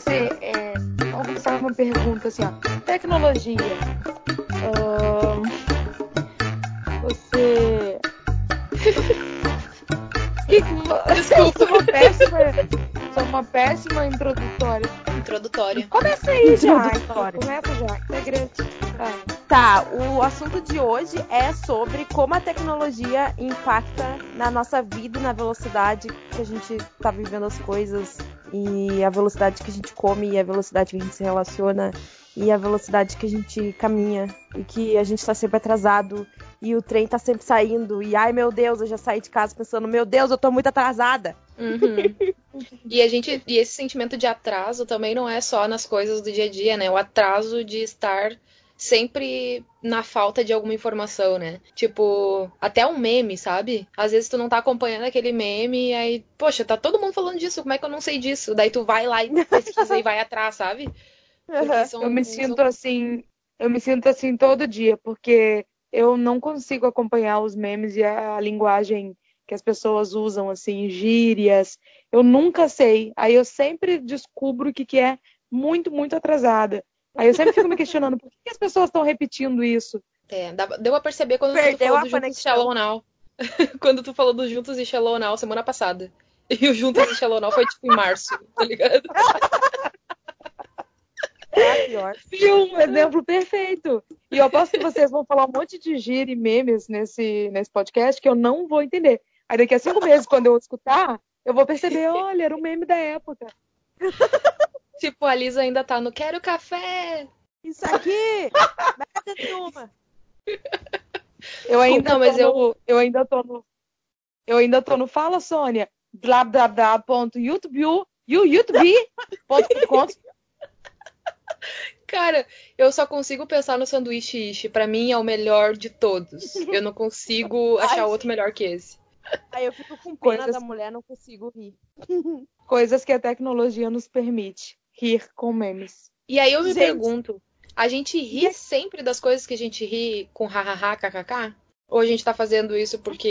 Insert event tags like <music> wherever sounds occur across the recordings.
você é, vamos começar uma pergunta assim, ó. Tecnologia. você. <laughs> que, Desculpa. <laughs> Sou uma péssima, sou uma péssima introdutória. Introdutória. Começa aí já a Introdutória. Começa já. Segredo. Tá. Tá, o assunto de hoje é sobre como a tecnologia impacta na nossa vida, na velocidade que a gente tá vivendo as coisas e a velocidade que a gente come e a velocidade que a gente se relaciona e a velocidade que a gente caminha e que a gente tá sempre atrasado e o trem tá sempre saindo e ai meu Deus, eu já saí de casa pensando, meu Deus, eu tô muito atrasada. Uhum. <laughs> E a gente, e esse sentimento de atraso também não é só nas coisas do dia a dia, né? O atraso de estar sempre na falta de alguma informação, né? Tipo, até um meme, sabe? Às vezes tu não tá acompanhando aquele meme e aí, poxa, tá todo mundo falando disso, como é que eu não sei disso? Daí tu vai lá e <laughs> pesquisa e vai atrás, sabe? São- Eu me são- sinto assim, eu me sinto assim todo dia, porque eu não consigo acompanhar os memes e a linguagem que as pessoas usam, assim, gírias. Eu nunca sei. Aí eu sempre descubro o que, que é muito, muito atrasada. Aí eu sempre fico me questionando por que que as pessoas estão repetindo isso. É, deu a perceber quando tu Perdeu falou a do Juntos e. Shallow Now. <laughs> quando tu falou do Juntos e Shallow Now semana passada. E o Juntos e Shallow Now foi tipo em março, tá ligado? É pior. Um exemplo perfeito. E eu aposto que vocês vão falar um monte de gíria e memes nesse, nesse podcast que eu não vou entender. Aí daqui a cinco meses, quando eu escutar, eu vou perceber, <laughs> olha, era um meme da época. Tipo, a Lisa ainda tá no Quero café! Isso aqui! <laughs> Merda nenhuma! Eu ainda, Não, mas no, eu ainda tô no. Eu ainda tô no Fala Sônia. Blá blá blá ponto YouTube, you, YouTube, ponto com. Cara, eu só consigo pensar no sanduíche ishi. Pra mim é o melhor de todos. Eu não consigo achar Ai, outro melhor que esse. Aí eu fico com pena Coisas- da mulher, não consigo rir. Coisas que a tecnologia nos permite. Rir com memes. E aí eu me Gente. pergunto, a gente ri sempre das coisas que a gente ri com hahaha, kkk? Ou a gente tá fazendo isso porque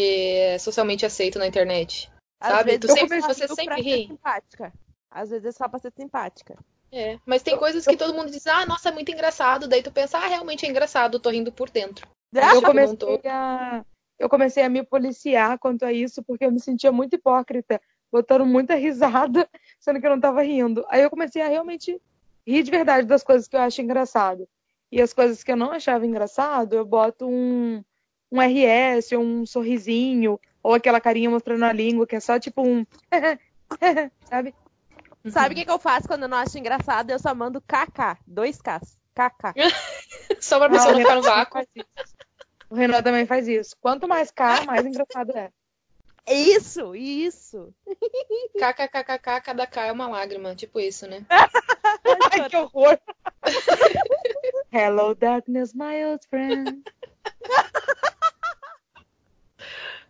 é socialmente aceito na internet? Às Sabe? Tu eu sempre- você sempre ri. simpática. Às vezes é só pra ser simpática. É, mas tem coisas que todo mundo diz, ah, nossa, é muito engraçado. Daí tu pensa, ah, realmente é engraçado, tô rindo por dentro. <laughs> Eu comecei a. Eu comecei a me policiar quanto a isso, porque eu me sentia muito hipócrita, botando muita risada, <laughs> sendo que eu não tava rindo. Aí eu comecei a realmente rir de verdade das coisas que eu acho engraçado. E as coisas que eu não achava engraçado, eu boto um, um RS, ou um sorrisinho, ou aquela carinha mostrando a língua, que é só tipo um. <laughs> Sabe? Sabe o que, que eu faço quando eu não acho engraçado? Eu só mando KK, dois Ks. KK. <laughs> Só pra pessoa não ficar no vácuo. O Renan também faz isso. Quanto mais K, mais engraçado é. Isso, isso. <laughs> KKKKK, cada K é uma lágrima. Tipo isso, né? <laughs> Ai, que horror! <laughs> Hello, darkness, my old friend.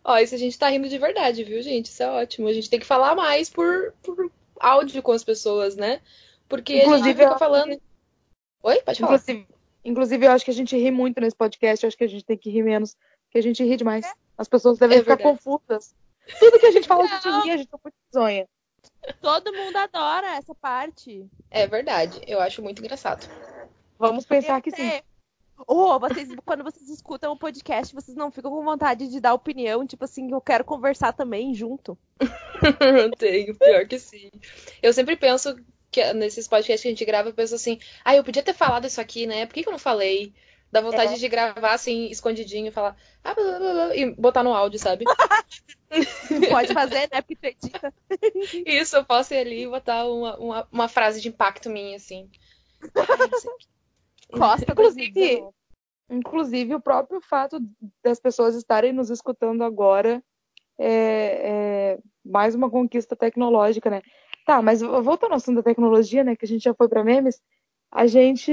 Ó, isso a gente tá rindo de verdade, viu, gente? Isso é ótimo. A gente tem que falar mais por, por áudio com as pessoas, né? Porque a gente Inclusive, fica falando. Oi? Pode falar. Inclusive, inclusive, eu acho que a gente ri muito nesse podcast. Eu acho que a gente tem que rir menos, porque a gente ri demais. As pessoas devem É ficar verdade. confusas. Tudo que a gente fala, a gente Não. ri, a gente é muito zonha. Todo mundo adora essa parte. É verdade. Eu acho muito engraçado. Vamos pensar que sim. Ô, vocês, <laughs> quando vocês escutam o podcast, vocês não ficam com vontade de dar opinião, tipo assim, eu quero conversar também junto. <laughs> Tenho, pior que sim. Eu sempre penso que nesses podcasts que a gente grava, eu penso assim, ah, eu podia ter falado isso aqui, né? Por que, que eu não falei? Dá vontade É. de gravar assim, escondidinho, falar, ah, blá, blá, blá, e botar no áudio, sabe? <laughs> Pode fazer, né? Porque tu edita. Isso, eu posso ir ali e botar uma, uma, uma frase de impacto minha, assim. Costa Inclusive, 2019. Inclusive, o próprio fato das pessoas estarem nos escutando agora é, é mais uma conquista tecnológica, né? Tá, mas voltando ao assunto da tecnologia, né? Que a gente já foi para memes. A gente.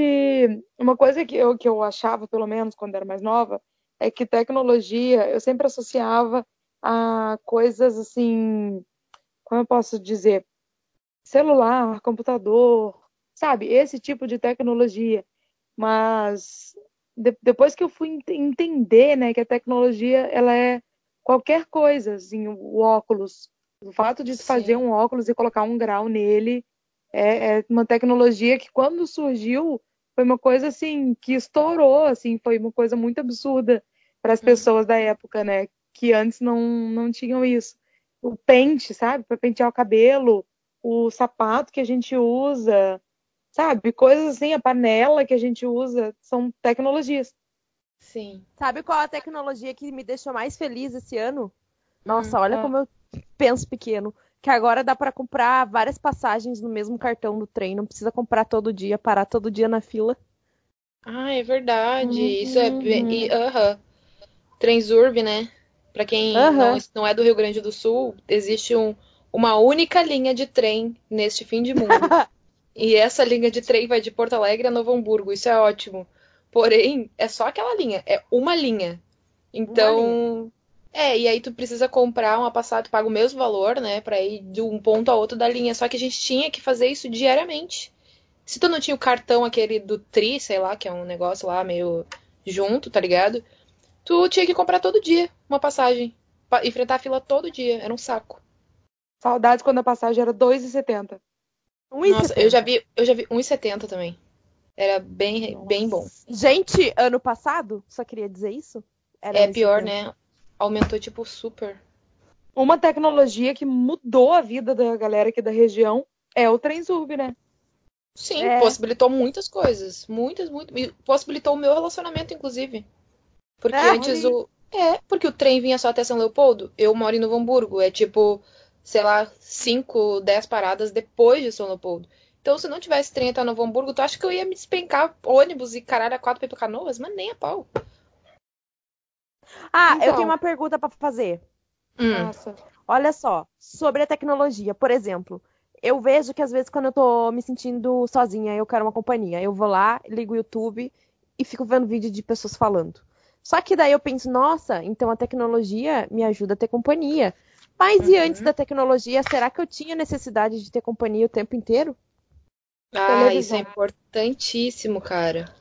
Uma coisa que eu, que eu achava, pelo menos, quando era mais nova, é que tecnologia eu sempre associava a coisas assim. Como eu posso dizer? Celular, computador, sabe? Esse tipo de tecnologia. Mas de- depois que eu fui ent- entender, né, que a tecnologia ela é qualquer coisa, assim, o óculos, o fato de Sim. fazer um óculos e colocar um grau nele É, é uma tecnologia que quando surgiu foi uma coisa assim que estourou, assim, foi uma coisa muito absurda para as uhum. pessoas da época, né? Que antes não, não tinham isso. O pente, sabe? Para pentear o cabelo, o sapato que a gente usa, sabe? Coisas assim, a panela que a gente usa, são tecnologias. Sim. Sabe qual a tecnologia que me deixou mais feliz esse ano? Nossa, hum, olha ah. como eu penso pequeno. Que agora dá para comprar várias passagens no mesmo cartão do trem. Não precisa comprar todo dia, parar todo dia na fila. Ah, é verdade. Uhum. Isso é. Aham. Transurb, né? Para quem uhum. não, não, é do Rio Grande do Sul, existe um, uma única linha de trem neste fim de mundo. <laughs> e essa linha de trem vai de Porto Alegre a Novo Hamburgo. Isso é ótimo. Porém, é só aquela linha. É uma linha. Então. Uma linha. É, e aí tu precisa comprar uma passagem, tu paga o mesmo valor, né, pra ir de um ponto a outro da linha. Só que a gente tinha que fazer isso diariamente. Se tu não tinha o cartão aquele do Tri, sei lá, que é um negócio lá meio junto, tá ligado? Tu tinha que comprar todo dia uma passagem. Pra enfrentar a fila todo dia. Era um saco. Saudades quando a passagem era 2,70. Nossa, eu já vi, eu já vi 1,70 também. Era bem, bem bom. Gente, ano passado, só queria dizer isso. Era é pior, né? Aumentou, tipo, super. Uma tecnologia que mudou a vida da galera aqui da região é o Transurb, né? Sim, é. possibilitou muitas coisas. Muitas, muito. Possibilitou o meu relacionamento, inclusive. Porque é, antes o. É, porque o trem vinha só até São Leopoldo. Eu moro em Novo Hamburgo. É tipo, sei lá, 5, 10 paradas depois de São Leopoldo. Então, se não tivesse trem até Novo Hamburgo, tu acha que eu ia me despencar ônibus e caralho a quatro pra ir pra Canoas? Mas nem a pau. Ah, então... eu tenho uma pergunta para fazer. Hum. Nossa. Olha só, sobre a tecnologia, por exemplo, eu vejo que às vezes quando eu tô me sentindo sozinha, eu quero uma companhia. Eu vou lá, ligo o YouTube e fico vendo vídeo de pessoas falando. Só que daí eu penso, nossa, então a tecnologia me ajuda a ter companhia. Mas uhum. e antes da tecnologia, será que eu tinha necessidade de ter companhia o tempo inteiro? Ah, isso é importantíssimo, cara.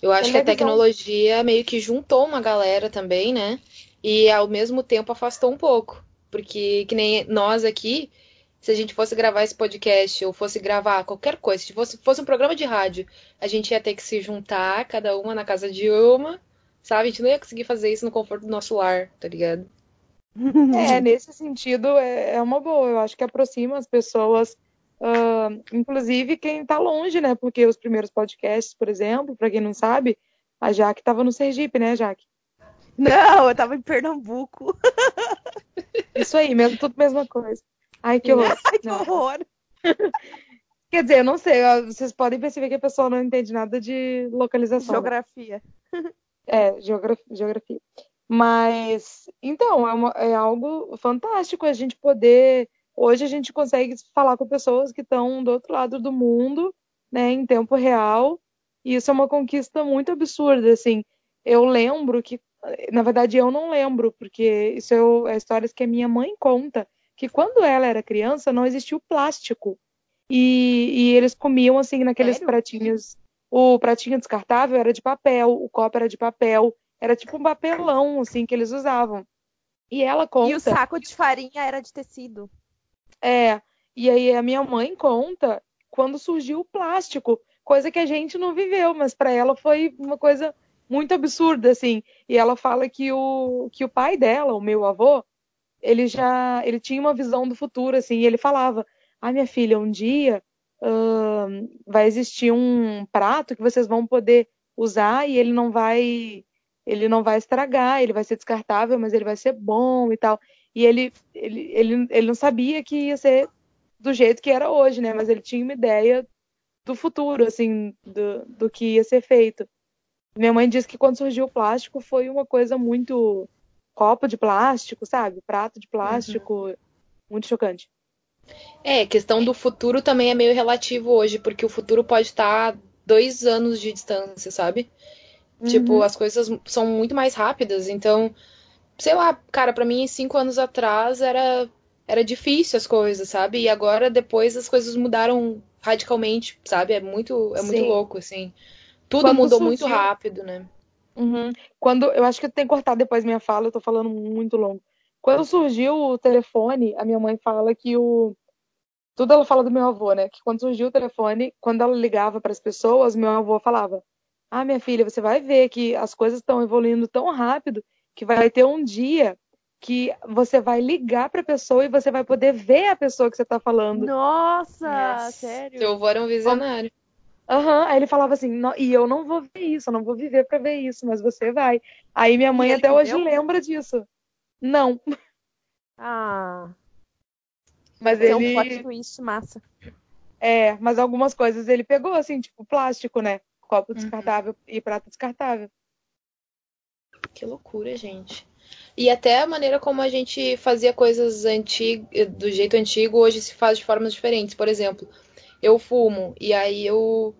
Eu acho que a tecnologia meio que juntou uma galera também, né? E ao mesmo tempo afastou um pouco. Porque, que nem nós aqui, se a gente fosse gravar esse podcast ou fosse gravar qualquer coisa, se fosse, fosse um programa de rádio, a gente ia ter que se juntar, cada uma na casa de uma, sabe? A gente não ia conseguir fazer isso no conforto do nosso lar, tá ligado? <laughs> É, nesse sentido é, é uma boa. Eu acho que aproxima as pessoas Uh, inclusive quem está longe, né? Porque os primeiros podcasts, por exemplo, para quem não sabe, a Jaque estava no Sergipe, né, Jaque? Não, eu estava em Pernambuco. <laughs> Isso aí, mesmo, tudo mesma coisa. Ai, que horror. <laughs> Ai, que horror. <laughs> Quer dizer, eu não sei, vocês podem perceber que a pessoa não entende nada de localização. Né? Geografia. Né? É, geografia, geografia. Mas, então, é, uma, é algo fantástico a gente poder Hoje a gente consegue falar com pessoas que estão do outro lado do mundo, né, em tempo real, e isso é uma conquista muito absurda, assim. Eu lembro que, na verdade, eu não lembro, porque isso é, é histórias que a minha mãe conta, que quando ela era criança não existia o plástico. E, e eles comiam, assim, naqueles Sério? pratinhos. O pratinho descartável era de papel, o copo era de papel, era tipo um papelão, assim, que eles usavam. E ela conta. E o saco de farinha era de tecido. É, e aí a minha mãe conta quando surgiu o plástico, coisa que a gente não viveu, mas para ela foi uma coisa muito absurda, assim. E ela fala que o, que o pai dela, o meu avô, ele já ele tinha uma visão do futuro, assim, e ele falava: Ah, minha filha, um dia uh, vai existir um prato que vocês vão poder usar e ele não vai ele não vai estragar, ele vai ser descartável, mas ele vai ser bom e tal. E ele, ele, ele, ele não sabia que ia ser do jeito que era hoje, né? Mas ele tinha uma ideia do futuro, assim, do, do que ia ser feito. Minha mãe disse que quando surgiu o plástico foi uma coisa muito copo de plástico, sabe? Prato de plástico, uhum. muito chocante. É, questão do futuro também é meio relativo hoje, porque o futuro pode estar dois anos de distância, sabe? Tipo, uhum. Tipo, as coisas são muito mais rápidas, então sei lá, cara, para mim cinco anos atrás era era difícil as coisas, sabe? E agora depois as coisas mudaram radicalmente, sabe? É muito é muito louco assim. Tudo Quando mudou surgiu... muito rápido, né? Uhum. Quando eu acho que tem que cortar depois minha fala, eu tô falando muito longo. Quando surgiu o telefone, a minha mãe fala que o tudo ela fala do meu avô, né? Que quando surgiu o telefone, quando ela ligava para as pessoas, meu avô falava: Ah, minha filha, você vai ver que as coisas estão evoluindo tão rápido que vai ter um dia que você vai ligar para a pessoa e você vai poder ver a pessoa que você está falando. Nossa, yes. sério? Seu avô era um visionário. Aham, uhum. aí ele falava assim, e eu não vou ver isso, eu não vou viver para ver isso, mas você vai. Aí minha mãe até hoje lembra disso. Não. Ah. Mas é ele. um plot twist massa. É, mas algumas coisas ele pegou, assim, tipo plástico, né? Copo uhum. descartável uhum. e prato descartável. Que loucura, gente. E até a maneira como a gente fazia coisas antigas, do jeito antigo, hoje se faz de formas diferentes. Por exemplo, eu fumo e aí eu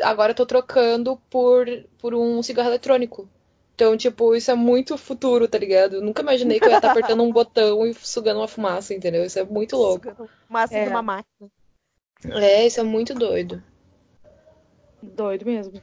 agora tô trocando por, por um cigarro eletrônico. Então, tipo, isso é muito futuro, tá ligado? Eu nunca imaginei que eu ia estar apertando um <laughs> botão e sugando uma fumaça, entendeu? Isso é muito louco. Fumaça é. de uma máquina. É, isso é muito doido. Doido mesmo.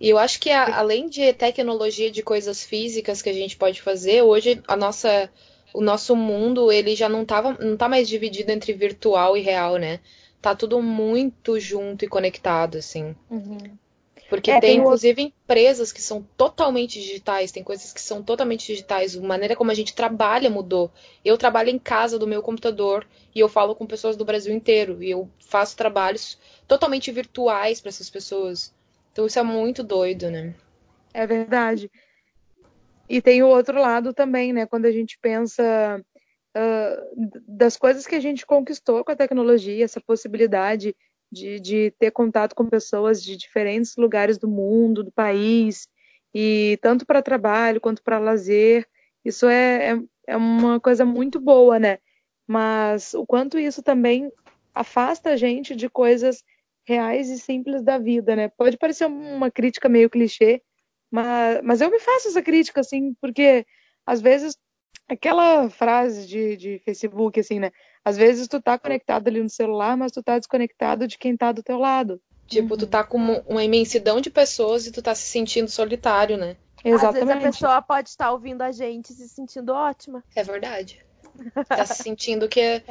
E eu acho que a, além de tecnologia de coisas físicas que a gente pode fazer, hoje a nossa, o nosso mundo ele já não, tava, não tá mais dividido entre virtual e real, né? Tá tudo muito junto e conectado, assim. Uhum. Porque é, tem, tem, inclusive, empresas que são totalmente digitais, tem coisas que são totalmente digitais. A maneira como a gente trabalha mudou. Eu trabalho em casa do meu computador e eu falo com pessoas do Brasil inteiro. E eu faço trabalhos totalmente virtuais para essas pessoas. Então isso é muito doido, né? É verdade. E tem o outro lado também, né? Quando a gente pensa uh, das coisas que a gente conquistou com a tecnologia, essa possibilidade de, de ter contato com pessoas de diferentes lugares do mundo, do país, e tanto para trabalho quanto para lazer. Isso é, é, é uma coisa muito boa, né? Mas o quanto isso também afasta a gente de coisas reais e simples da vida, né? Pode parecer uma crítica meio clichê, mas, mas eu me faço essa crítica, assim, porque às vezes aquela frase de, de Facebook, assim, né? Às vezes tu tá conectado ali no celular, mas tu tá desconectado de quem tá do teu lado. Tipo, uhum. tu tá com uma imensidão de pessoas e tu tá se sentindo solitário, né? Exatamente. Às vezes a pessoa pode estar ouvindo a gente se sentindo ótima. É verdade. Tá se sentindo que, <laughs> é.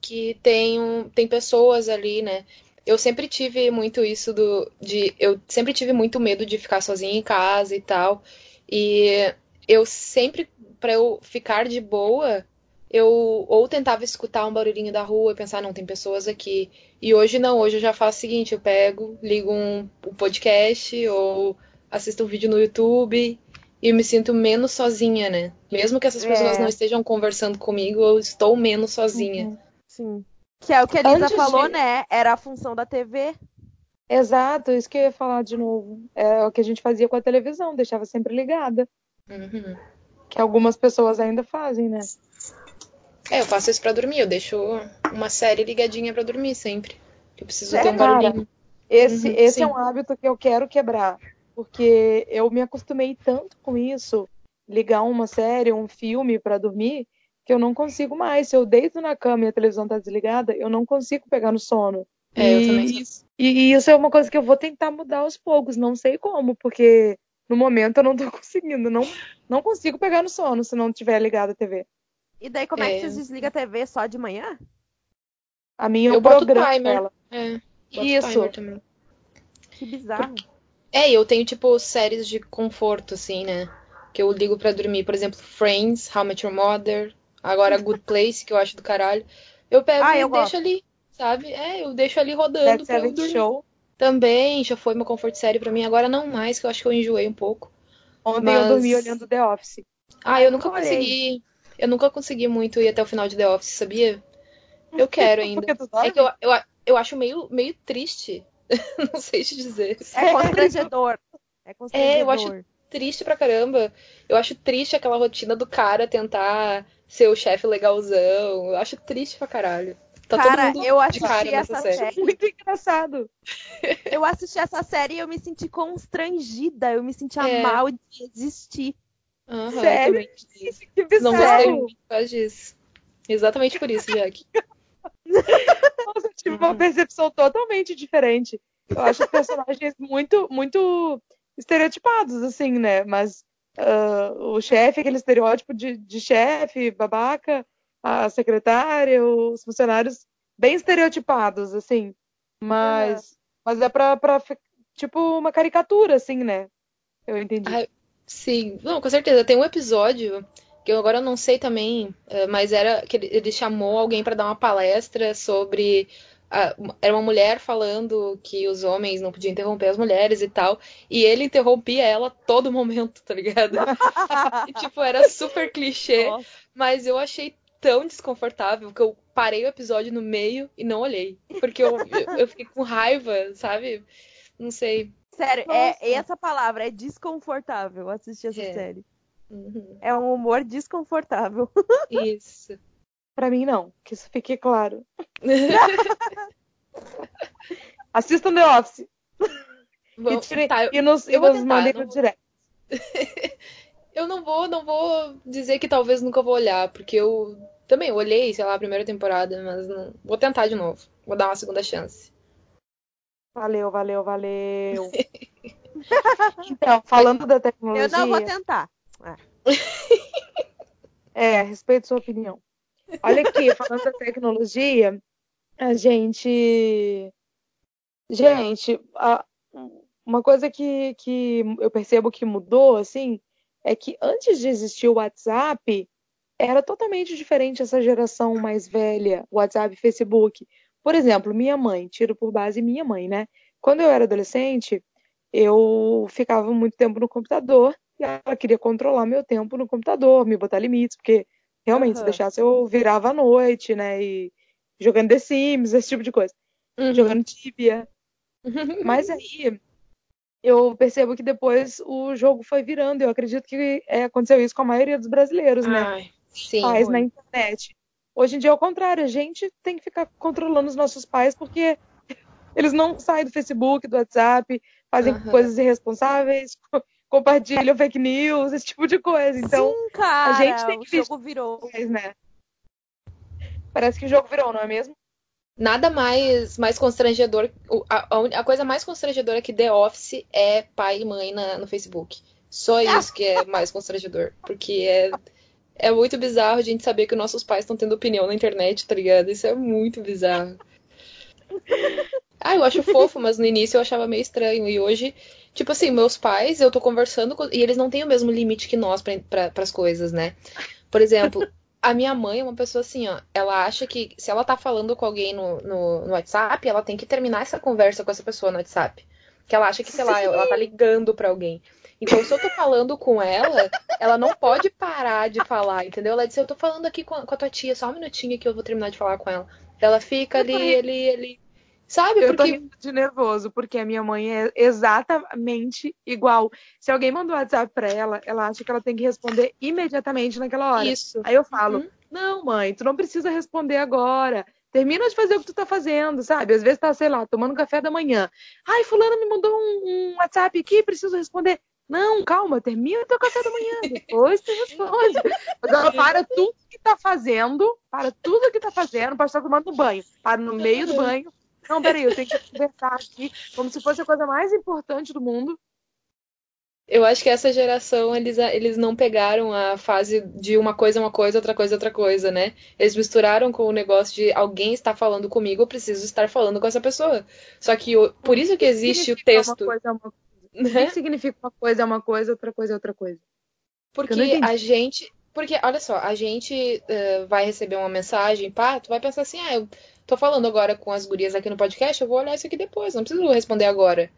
que tem, um, tem pessoas ali, né? Eu sempre tive muito isso do. de Eu sempre tive muito medo de ficar sozinha em casa e tal. E eu sempre, para eu ficar de boa, eu ou tentava escutar um barulhinho da rua e pensar, não, tem pessoas aqui. E hoje não, hoje eu já faço o seguinte, eu pego, ligo um, um podcast ou assisto um vídeo no YouTube e me sinto menos sozinha, né? Mesmo que essas pessoas é. não estejam conversando comigo, eu estou menos sozinha. Uhum. Sim. Que é o que a Lisa Antes falou, de... né? Era a função da TV. Exato, isso que eu ia falar de novo. É o que a gente fazia com a televisão, deixava sempre ligada. Uhum. Que algumas pessoas ainda fazem, né? É, eu faço isso pra dormir. Eu deixo uma série ligadinha pra dormir sempre. Eu preciso é, ter um barulhinho. Cara, esse, uhum, esse é um hábito que eu quero quebrar. Porque eu me acostumei tanto com isso, ligar uma série, um filme para dormir, que eu não consigo mais. Se eu deito na cama e a televisão tá desligada, eu não consigo pegar no sono. É, e, eu também. E, e isso é uma coisa que eu vou tentar mudar aos poucos. Não sei como, porque no momento eu não tô <laughs> conseguindo. Não, não consigo pegar no sono se não tiver ligada a TV. E daí como é, é que vocês desligam a TV só de manhã? A minha eu, eu boto timer. Ela. É, Isso. Também. Que bizarro. É, eu tenho tipo séries de conforto assim, né? Que eu ligo para dormir, por exemplo, Friends, How I Met Your Mother, agora <laughs> Good Place, que eu acho do caralho. Eu pego ah, e eu deixo gosto. ali, sabe? É, eu deixo ali rodando pra eu dormir. Show. Também, já foi uma comfort série para mim, agora não mais, que eu acho que eu enjoei um pouco. Ontem Mas... eu dormi olhando The Office. Ah, eu nunca consegui. Eu nunca consegui muito ir até o final de The Office, sabia? Eu <laughs> quero ainda. é que eu, eu, eu acho meio, meio triste. <laughs> não sei te dizer. É constrangedor. É constrangedor. É, eu acho triste pra caramba. Eu acho triste aquela rotina do cara tentar ser o chefe legalzão. Eu acho triste pra caralho. Tá cara, eu assisti essa série. série. <laughs> Muito engraçado. eu assisti essa série e eu me senti constrangida. Eu me sentia é. mal de existir. Uhum, Sério? <laughs> Que bizarro. Não gostei muito disso. Exatamente por isso, Jack. <laughs> Nossa, eu tive uhum. uma percepção totalmente diferente. Eu acho os personagens muito, muito estereotipados, assim, né? Mas uh, o chefe, aquele estereótipo de, de chefe, babaca, a secretária, os funcionários bem estereotipados, assim. Mas, uhum. mas é pra, pra, tipo, uma caricatura, assim, né? Eu entendi. Ah, sim, não, com certeza. Tem um episódio que eu agora não sei também, é, mas era que ele chamou alguém para dar uma palestra sobre era uma mulher falando que os homens não podiam interromper as mulheres e tal. E ele interrompia ela todo momento, tá ligado? <laughs> e, tipo, era super clichê. Nossa. Mas eu achei tão desconfortável que eu parei o episódio no meio e não olhei. Porque eu, eu fiquei com raiva, sabe? Não sei. Sério, é essa palavra, é desconfortável assistir essa é. série. Uhum. É um humor desconfortável. Isso. Pra mim, não. Que isso fique claro. <laughs> Assistam The Office. Bom, e, tire, tá, e nos, e nos mandem no direct. <laughs> eu não vou, não vou dizer que talvez nunca vou olhar, porque eu também olhei, sei lá, a primeira temporada, mas não... vou tentar de novo. Vou dar uma segunda chance. Valeu, valeu, valeu. <laughs> então, falando da tecnologia. Eu não vou tentar. É, é respeito sua opinião. Olha aqui, falando da tecnologia, a gente. Gente, a... uma coisa que, que eu percebo que mudou, assim, é que antes de existir o WhatsApp, era totalmente diferente essa geração mais velha, WhatsApp Facebook. Por exemplo, minha mãe, tiro por base minha mãe, né? Quando eu era adolescente, eu ficava muito tempo no computador e ela queria controlar meu tempo no computador, me botar limites, porque realmente, uhum. se deixasse, eu virava à noite, né? E jogando The Sims, esse tipo de coisa. Uhum. Jogando Tibia. <laughs> Mas aí eu percebo que depois o jogo foi virando. Eu acredito que é, aconteceu isso com a maioria dos brasileiros, né? Ai, sim. Pais na internet. Hoje em dia é o contrário, a gente tem que ficar controlando os nossos pais porque eles não saem do Facebook, do WhatsApp, fazem coisas irresponsáveis, compartilham fake news, esse tipo de coisa. Então, Sim, cara, a gente tem que o jogo virou. Mais, né? Parece que o jogo virou, não é mesmo? Nada mais mais constrangedor. A, a, coisa mais constrangedora que The Office é pai e mãe na, no Facebook. Só isso que é mais constrangedor. Porque é, é muito bizarro a gente saber que nossos pais estão tendo opinião na internet, tá ligado? Isso é muito bizarro. Ah, eu acho fofo, mas no início eu achava meio estranho. E hoje Tipo assim, meus pais, eu tô conversando com, e eles não têm o mesmo limite que nós para as coisas, né? Por exemplo, a minha mãe é uma pessoa assim, ó. Ela acha que se ela tá falando com alguém no, no, no WhatsApp, ela tem que terminar essa conversa com essa pessoa no WhatsApp. Que ela acha que, sei lá, ela tá ligando para alguém. Então, se eu tô falando com ela, ela não pode parar de falar, entendeu? Ela disse, eu tô falando aqui com a, com a tua tia, só um minutinho que eu vou terminar de falar com ela. Ela fica ali, ali, ali, Sabe? Eu porque... tô de nervoso, porque a minha mãe é exatamente igual. Se alguém manda um WhatsApp pra ela, ela acha que ela tem que responder imediatamente naquela hora. Isso. Aí eu falo, uhum. não, mãe, tu não precisa responder agora. Termina de fazer o que tu tá fazendo, sabe? Às vezes tá, sei lá, tomando café da manhã. Ai, fulano me mandou um, um WhatsApp aqui, preciso responder. Não, calma, termina o teu café da manhã, <laughs> depois tu responde. Agora para tudo que tá fazendo, para tudo que tá fazendo, para estar tomando banho. Para no meio do banho, não, peraí, eu tenho que conversar aqui como se fosse a coisa mais importante do mundo. Eu acho que essa geração, eles, eles não pegaram a fase de uma coisa é uma coisa, outra coisa é outra coisa, né? Eles misturaram com o negócio de alguém está falando comigo, eu preciso estar falando com essa pessoa. Só que por isso que existe o texto. Uma coisa é uma coisa. Né? O que significa uma coisa é uma coisa, outra coisa é outra coisa? Porque a gente. Porque, olha só, a gente uh, vai receber uma mensagem, pá, tu vai pensar assim, ah, eu tô falando agora com as gurias aqui no podcast, eu vou olhar isso aqui depois, não preciso responder agora.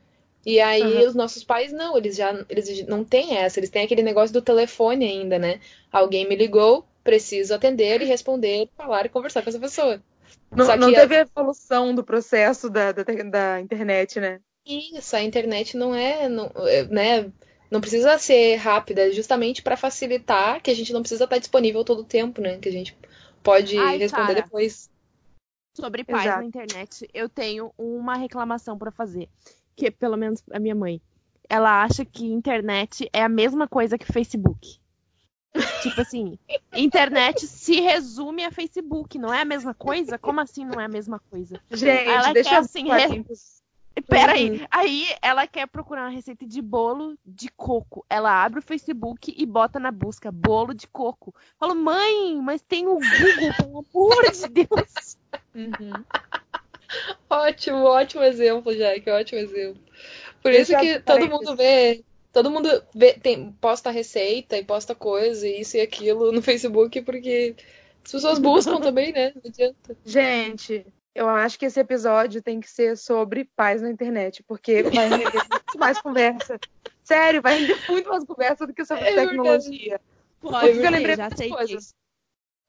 E aí uhum. os nossos pais não, eles já eles não têm essa, eles têm aquele negócio do telefone ainda, né? Alguém me ligou, preciso atender e responder, falar e conversar com essa pessoa. Não, não teve a evolução do processo da, da, da, internet, né? Isso, a internet não é, não, é, né? Não precisa ser rápida, justamente para facilitar que a gente não precisa estar disponível todo o tempo, né? Que a gente pode Ai, responder cara. depois sobre pais Exato. na internet, eu tenho uma reclamação para fazer. Que, pelo menos, a minha mãe. Ela acha que internet é a mesma coisa que Facebook. tipo assim, internet se resume a Facebook, não é a mesma coisa? Como assim não é a mesma coisa? Gente, ela deixa quer, assim, re... Peraí, uhum. aí ela quer procurar uma receita de bolo de coco. Ela abre o Facebook e bota na busca bolo de coco. Falo, mãe, mas tem o Google, pelo amor de Deus. Uhum. <laughs> ótimo, ótimo exemplo, Jack, ótimo exemplo. Por isso que todo mundo vê, todo mundo vê, tem, posta receita e posta coisa, isso e aquilo no Facebook, porque as pessoas buscam <laughs> também, né? Não adianta. Gente, eu acho que esse episódio tem que ser sobre paz na internet, porque vai render <laughs> muito mais conversa. Sério, vai render muito mais conversa do que sobre é tecnologia. Pode, eu lembrei já sei coisas.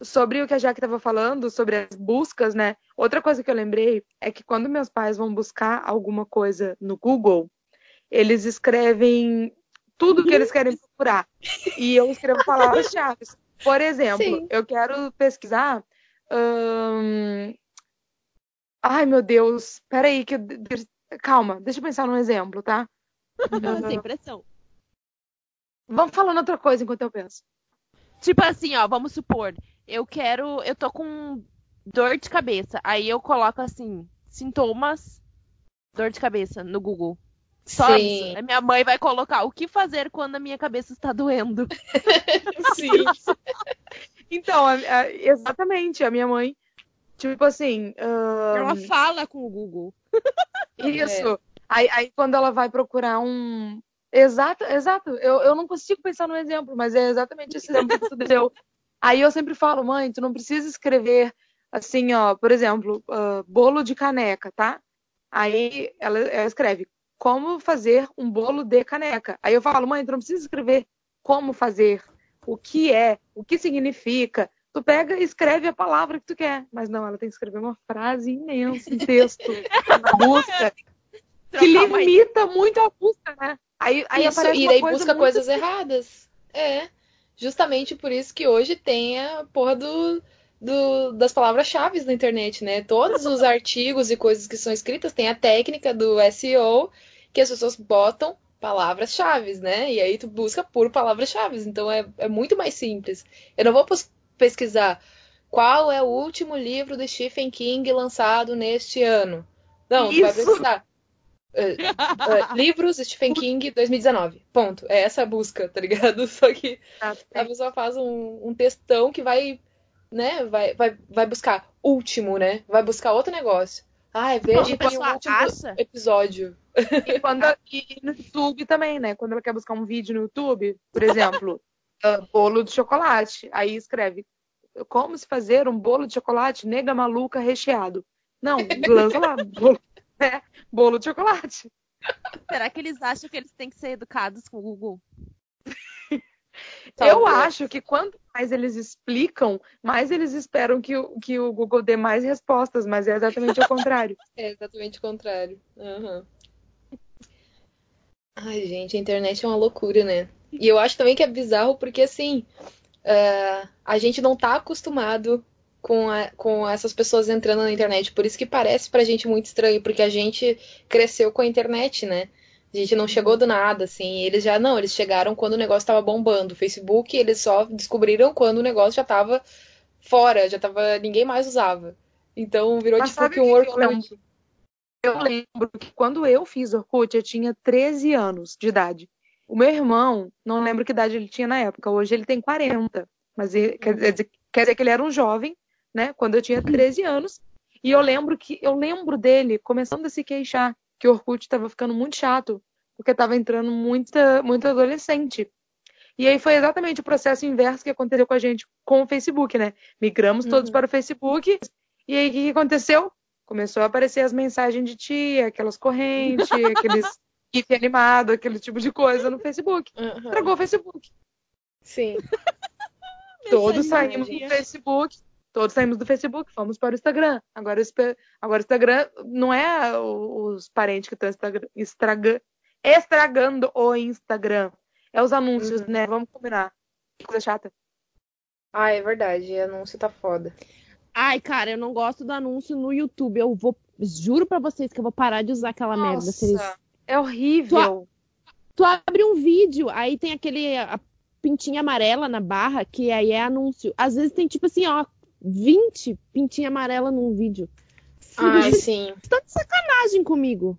Sobre o que a Jaque estava falando, sobre as buscas, né? Outra coisa que eu lembrei é que quando meus pais vão buscar alguma coisa no Google, eles escrevem tudo que eles querem procurar. E eu escrevo palavras-chave. Por exemplo, Sim. eu quero pesquisar hum, Ai, meu Deus. Peraí, que. Calma, deixa eu pensar num exemplo, tá? <laughs> Sem pressão. Vamos falando outra coisa enquanto eu penso. Tipo assim, ó, vamos supor, eu quero. Eu tô com dor de cabeça. Aí eu coloco assim, sintomas, dor de cabeça no Google. Só Sim. isso. A minha mãe vai colocar o que fazer quando a minha cabeça está doendo. <laughs> Sim. então, a, a, exatamente, a minha mãe Tipo assim. Um... Ela fala com o Google. <laughs> Isso. É. Aí, aí quando ela vai procurar um. Exato, exato. Eu, eu não consigo pensar no exemplo, mas é exatamente esse exemplo que tu deu. Aí eu sempre falo, mãe, tu não precisa escrever assim, ó, por exemplo, uh, bolo de caneca, tá? Aí ela, ela escreve como fazer um bolo de caneca. Aí eu falo, mãe, tu não precisa escrever como fazer, o que é, o que significa, Tu pega e escreve a palavra que tu quer. Mas não, ela tem que escrever uma frase imensa, um texto, na <laughs> busca, que limita muito a busca, né? Aí, aí isso, e daí busca muito... coisas erradas. É. Justamente por isso que hoje tem a porra do, do, das palavras-chave na internet, né? Todos os <laughs> artigos e coisas que são escritas têm a técnica do SEO que as pessoas botam palavras-chave, né? E aí tu busca por palavras-chave. Então é, é muito mais simples. Eu não vou pesquisar qual é o último livro do Stephen King lançado neste ano. Não, Isso. tu vai pesquisar. Uh, uh, livros Stephen King 2019. Ponto. É essa a busca, tá ligado? <laughs> Só que ah, a pessoa faz um, um textão que vai, né, vai, vai, vai buscar último, né? Vai buscar outro negócio. Ai, veja aqui o último acha? episódio. E, quando, e no YouTube também, né? Quando ela quer buscar um vídeo no YouTube, por exemplo, uh, <laughs> bolo de chocolate. Aí escreve como se fazer um bolo de chocolate nega maluca recheado. Não, lança lá, bolo, é, bolo de chocolate. Será que eles acham que eles têm que ser educados com o Google? Eu acho que quanto mais eles explicam, mais eles esperam que o, que o Google dê mais respostas, mas é exatamente o contrário. <laughs> É exatamente o contrário. Uhum. Ai, gente, a internet é uma loucura, né? E eu acho também que é bizarro porque, assim, uh, a gente não tá acostumado com, a, com essas pessoas entrando na internet. Por isso que parece pra gente muito estranho, porque a gente cresceu com a internet, né? A gente não chegou do nada, assim. Eles já, não, eles chegaram quando o negócio tava bombando. O Facebook, eles só descobriram quando o negócio já tava fora, já tava. ninguém mais usava. Então virou Mas tipo que um Orkut. Eu lembro que quando eu fiz Orkut, eu tinha 13 anos de idade. O meu irmão, não lembro que idade ele tinha na época, hoje ele tem 40. Mas ele, quer, dizer, quer dizer que ele era um jovem, né? Quando eu tinha 13 anos. E eu lembro que eu lembro dele começando a se queixar que o Orkut estava ficando muito chato, porque estava entrando muita, muito adolescente. E aí foi exatamente o processo inverso que aconteceu com a gente com o Facebook, né? Migramos todos uhum. para o Facebook. E aí o que aconteceu? Começou a aparecer as mensagens de tia, aquelas correntes, <laughs> aqueles GIF animado, aquele tipo de coisa no Facebook. Uhum. Tragou o Facebook. Sim. todos saímos do Facebook. Todos saímos do Facebook, fomos para o Instagram. Agora, agora o Instagram não é os parentes que estão estragando, estragando o Instagram. É os anúncios, uhum. né? Vamos combinar. Que coisa chata. Ah, é verdade. Anúncio tá foda. Ai, cara, eu não gosto do anúncio no YouTube. Eu vou. Juro pra vocês que eu vou parar de usar aquela Nossa. merda. É horrível. Tu, tu, abre um vídeo, aí tem aquele a pintinha amarela na barra, que aí é anúncio. Às vezes tem tipo assim, ó, 20 pintinha amarela num vídeo. Ai, sim. <laughs> Tá de sacanagem comigo.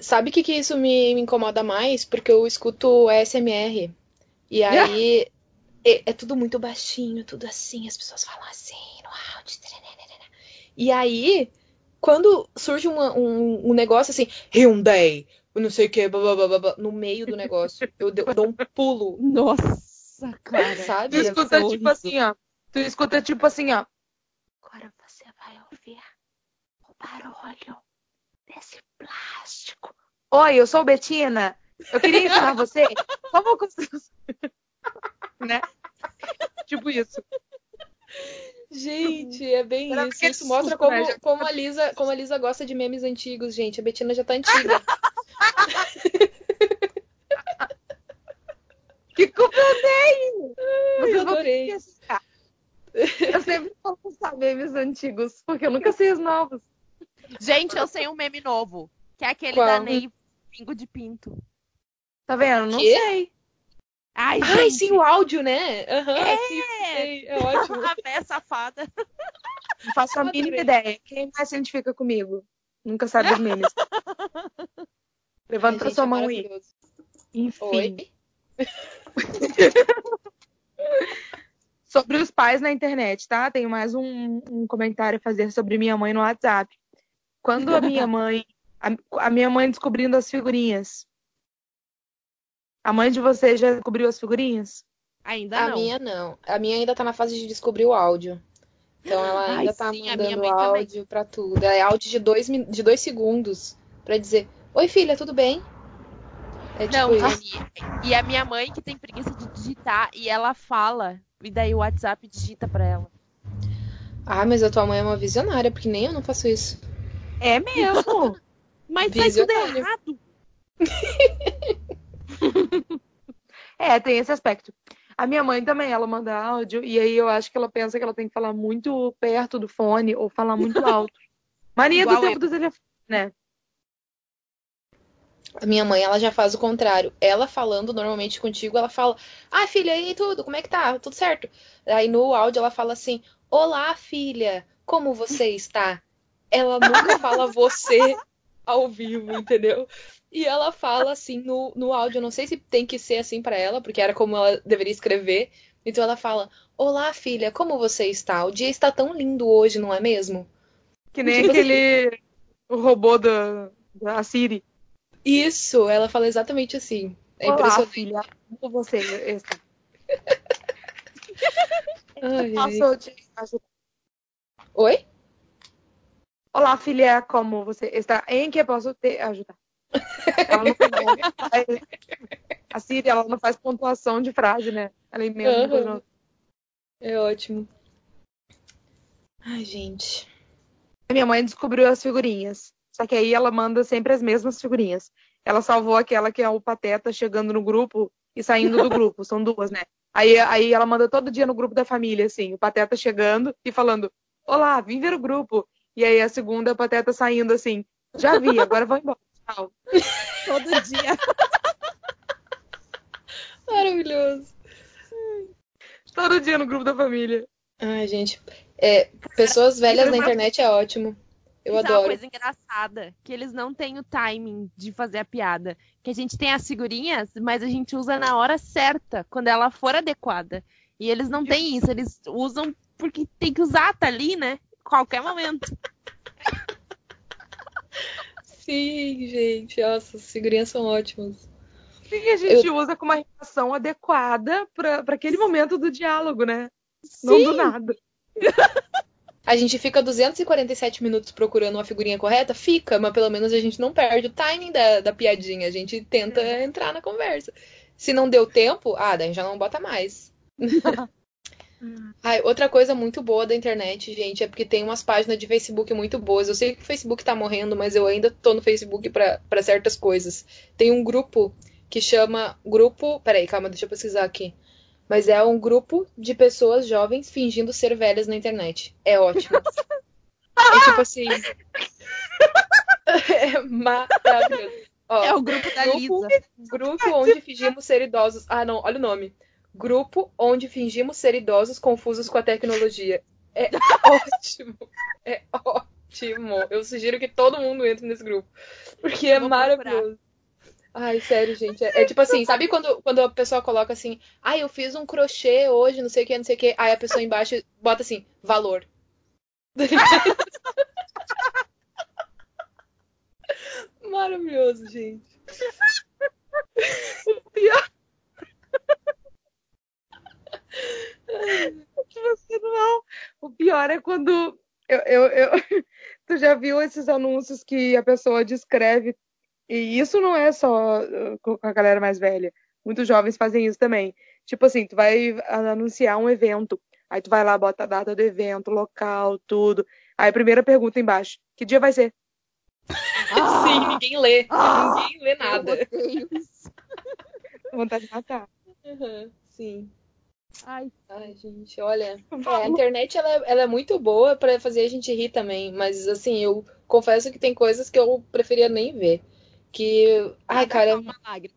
Sabe o que, que isso me, me incomoda mais? Porque eu escuto SMR. E <laughs> aí é, é tudo muito baixinho, tudo assim, as pessoas falam assim no áudio. E aí, quando surge uma, um, um negócio assim, Hyundai, não sei o que, blá, blá, blá, blá, no meio do negócio, eu, dou- dou um pulo, Nossa, cara. Sabe? Escuta ser tipo horrível. assim, ó. Tu escuta tipo assim, ó. Agora você vai ouvir o barulho desse plástico. Oi, eu sou Betina. Eu queria ensinar <laughs> você como construir. né? Tipo isso. Gente, é bem Era isso. Isso mostra como, né? Como, a Lisa, como a Lisa gosta de memes antigos, gente. A Betina já tá antiga. <laughs> Que culpa eu tenho? Ai, Vocês eu vão adorei. Que. Eu sempre falo postar memes antigos, porque eu nunca sei os novos. Gente, eu sei um meme novo. Que é aquele Qual? da Ney Pingo de Pinto. Tá vendo? Não Quê? sei. Ai, Ai, gente. sim, o áudio, né? Aham, É. sim, sei. É ótimo. A véia safada. Não faço a mínima ideia. Quem mais se identifica comigo? Nunca sabe os memes. <laughs> Levanta Ai, pra gente, sua é mão aí. Enfim. Oi? <laughs> Sobre os pais na internet, tá? Tenho mais um, um comentário a fazer sobre minha mãe no WhatsApp. Quando a minha <laughs> mãe. A, a minha mãe descobrindo as figurinhas. A mãe de vocês já descobriu as figurinhas? Ainda A não. minha não. A minha ainda tá na fase de descobrir o áudio. Então ela Ai, ainda tá sim, a minha mandando mãe também. áudio pra tudo. É áudio de dois, de dois segundos pra dizer: Oi, filha, tudo bem? É tipo Não, isso. Jenny. E a minha mãe que tem preguiça de digitar e ela fala. E daí o WhatsApp digita pra ela. Ah, mas a tua mãe é uma visionária, porque nem eu não faço isso. É mesmo. <laughs> Mas sai tudo Visionário. errado. <laughs> É, tem esse aspecto. A minha mãe também, ela manda áudio, e aí eu acho que ela pensa que ela tem que falar muito perto do fone ou falar muito <laughs> alto. Mania do Igual tempo eu. do telefone, né? A minha mãe, ela já faz o contrário. Ela falando normalmente contigo, ela fala: Ah, filha, e aí tudo? Como é que tá? Tudo certo? Aí no áudio ela fala assim: Olá, filha, como você está? Ela nunca <laughs> fala você ao vivo, entendeu? E ela fala assim no, no áudio. Eu não sei se tem que ser assim pra ela, porque era como ela deveria escrever. Então ela fala: Olá, filha, como você está? O dia está tão lindo hoje, não é mesmo? Que nem Tipo assim- aquele o robô da, da Siri. Isso, ela fala exatamente assim. É Olá, impressionante. filha. Como você? <laughs> Ai, ai. Posso te ajudar? Oi? Olá, filha. Como você está? Em que posso te ajudar? Ela não faz, a Siri, ela não faz pontuação de frase, né? Ela coisa na outra. É ótimo. Ai, gente. A minha mãe descobriu as figurinhas. Só que aí ela manda sempre as mesmas figurinhas. Ela salvou aquela que é o Pateta chegando no grupo e saindo do <laughs> grupo. São duas, né? Aí, aí ela manda todo dia no grupo da família, assim, o Pateta chegando e falando: Olá, vim ver o grupo. E aí a segunda, a Pateta saindo assim: Já vi, agora vou embora. Tchau. <laughs> Todo dia. <laughs> Maravilhoso. Todo dia no grupo da família. Ai, gente. É, pessoas velhas na internet é ótimo. Eu Isso é uma adoro. coisa engraçada, que eles não têm o timing de fazer a piada. Que a gente tem as figurinhas, mas a gente usa na hora certa, quando ela for adequada. E eles não têm isso, eles usam porque tem que usar, tá ali, né? Qualquer momento. <laughs> Sim, gente. Nossa, as figurinhas são ótimas. E a gente usa com uma reação adequada para aquele momento do diálogo, né? Não do nada. <laughs> A gente fica 247 minutos procurando uma figurinha correta? Fica, mas pelo menos a gente não perde o timing da, da piadinha. A gente tenta entrar na conversa. Se não deu tempo, ah, daí já não bota mais. <laughs> Ai, outra coisa muito boa da internet, gente, é porque tem umas páginas de Facebook muito boas. Eu sei que o Facebook tá morrendo, mas eu ainda tô no Facebook pra certas coisas. Tem um grupo que chama Grupo. Peraí, calma, deixa eu pesquisar aqui. Mas é um grupo de pessoas jovens fingindo ser velhas na internet. É ótimo. É tipo assim. <laughs> É maravilhoso. Ó, É o grupo da grupo, Lisa. grupo onde fingimos ser idosos. Ah, não, olha o nome. Grupo onde fingimos ser idosos confusos com a tecnologia. É <laughs> ótimo. É ótimo. Ótimo! Eu sugiro que todo mundo entre nesse grupo. Porque é maravilhoso. Ai, sério, gente. É, é, tipo assim, sabe quando, quando a pessoa coloca assim, ah, eu fiz um crochê hoje, não sei o que, não sei o que. Aí a pessoa embaixo bota assim, valor. <laughs> Maravilhoso, gente. O pior. não. O pior é quando eu, eu, eu... <laughs> tu já viu esses anúncios que a pessoa descreve e isso não é só uh, com a galera mais velha. Muitos jovens fazem isso também. Tipo assim, tu vai anunciar um evento, aí tu vai lá, bota a data do evento, local, tudo. Aí a primeira pergunta embaixo: que dia vai ser? Ah, <laughs> Sim, ninguém lê. Ah, ninguém lê nada. <laughs> Vontade de matar. Uhum, sim. Ai, Ai, gente, olha. É, a internet ela, ela, é muito boa para fazer a gente rir também, mas assim, eu confesso que tem coisas que eu preferia nem ver. Que. Ai, cara. É uma lágrima.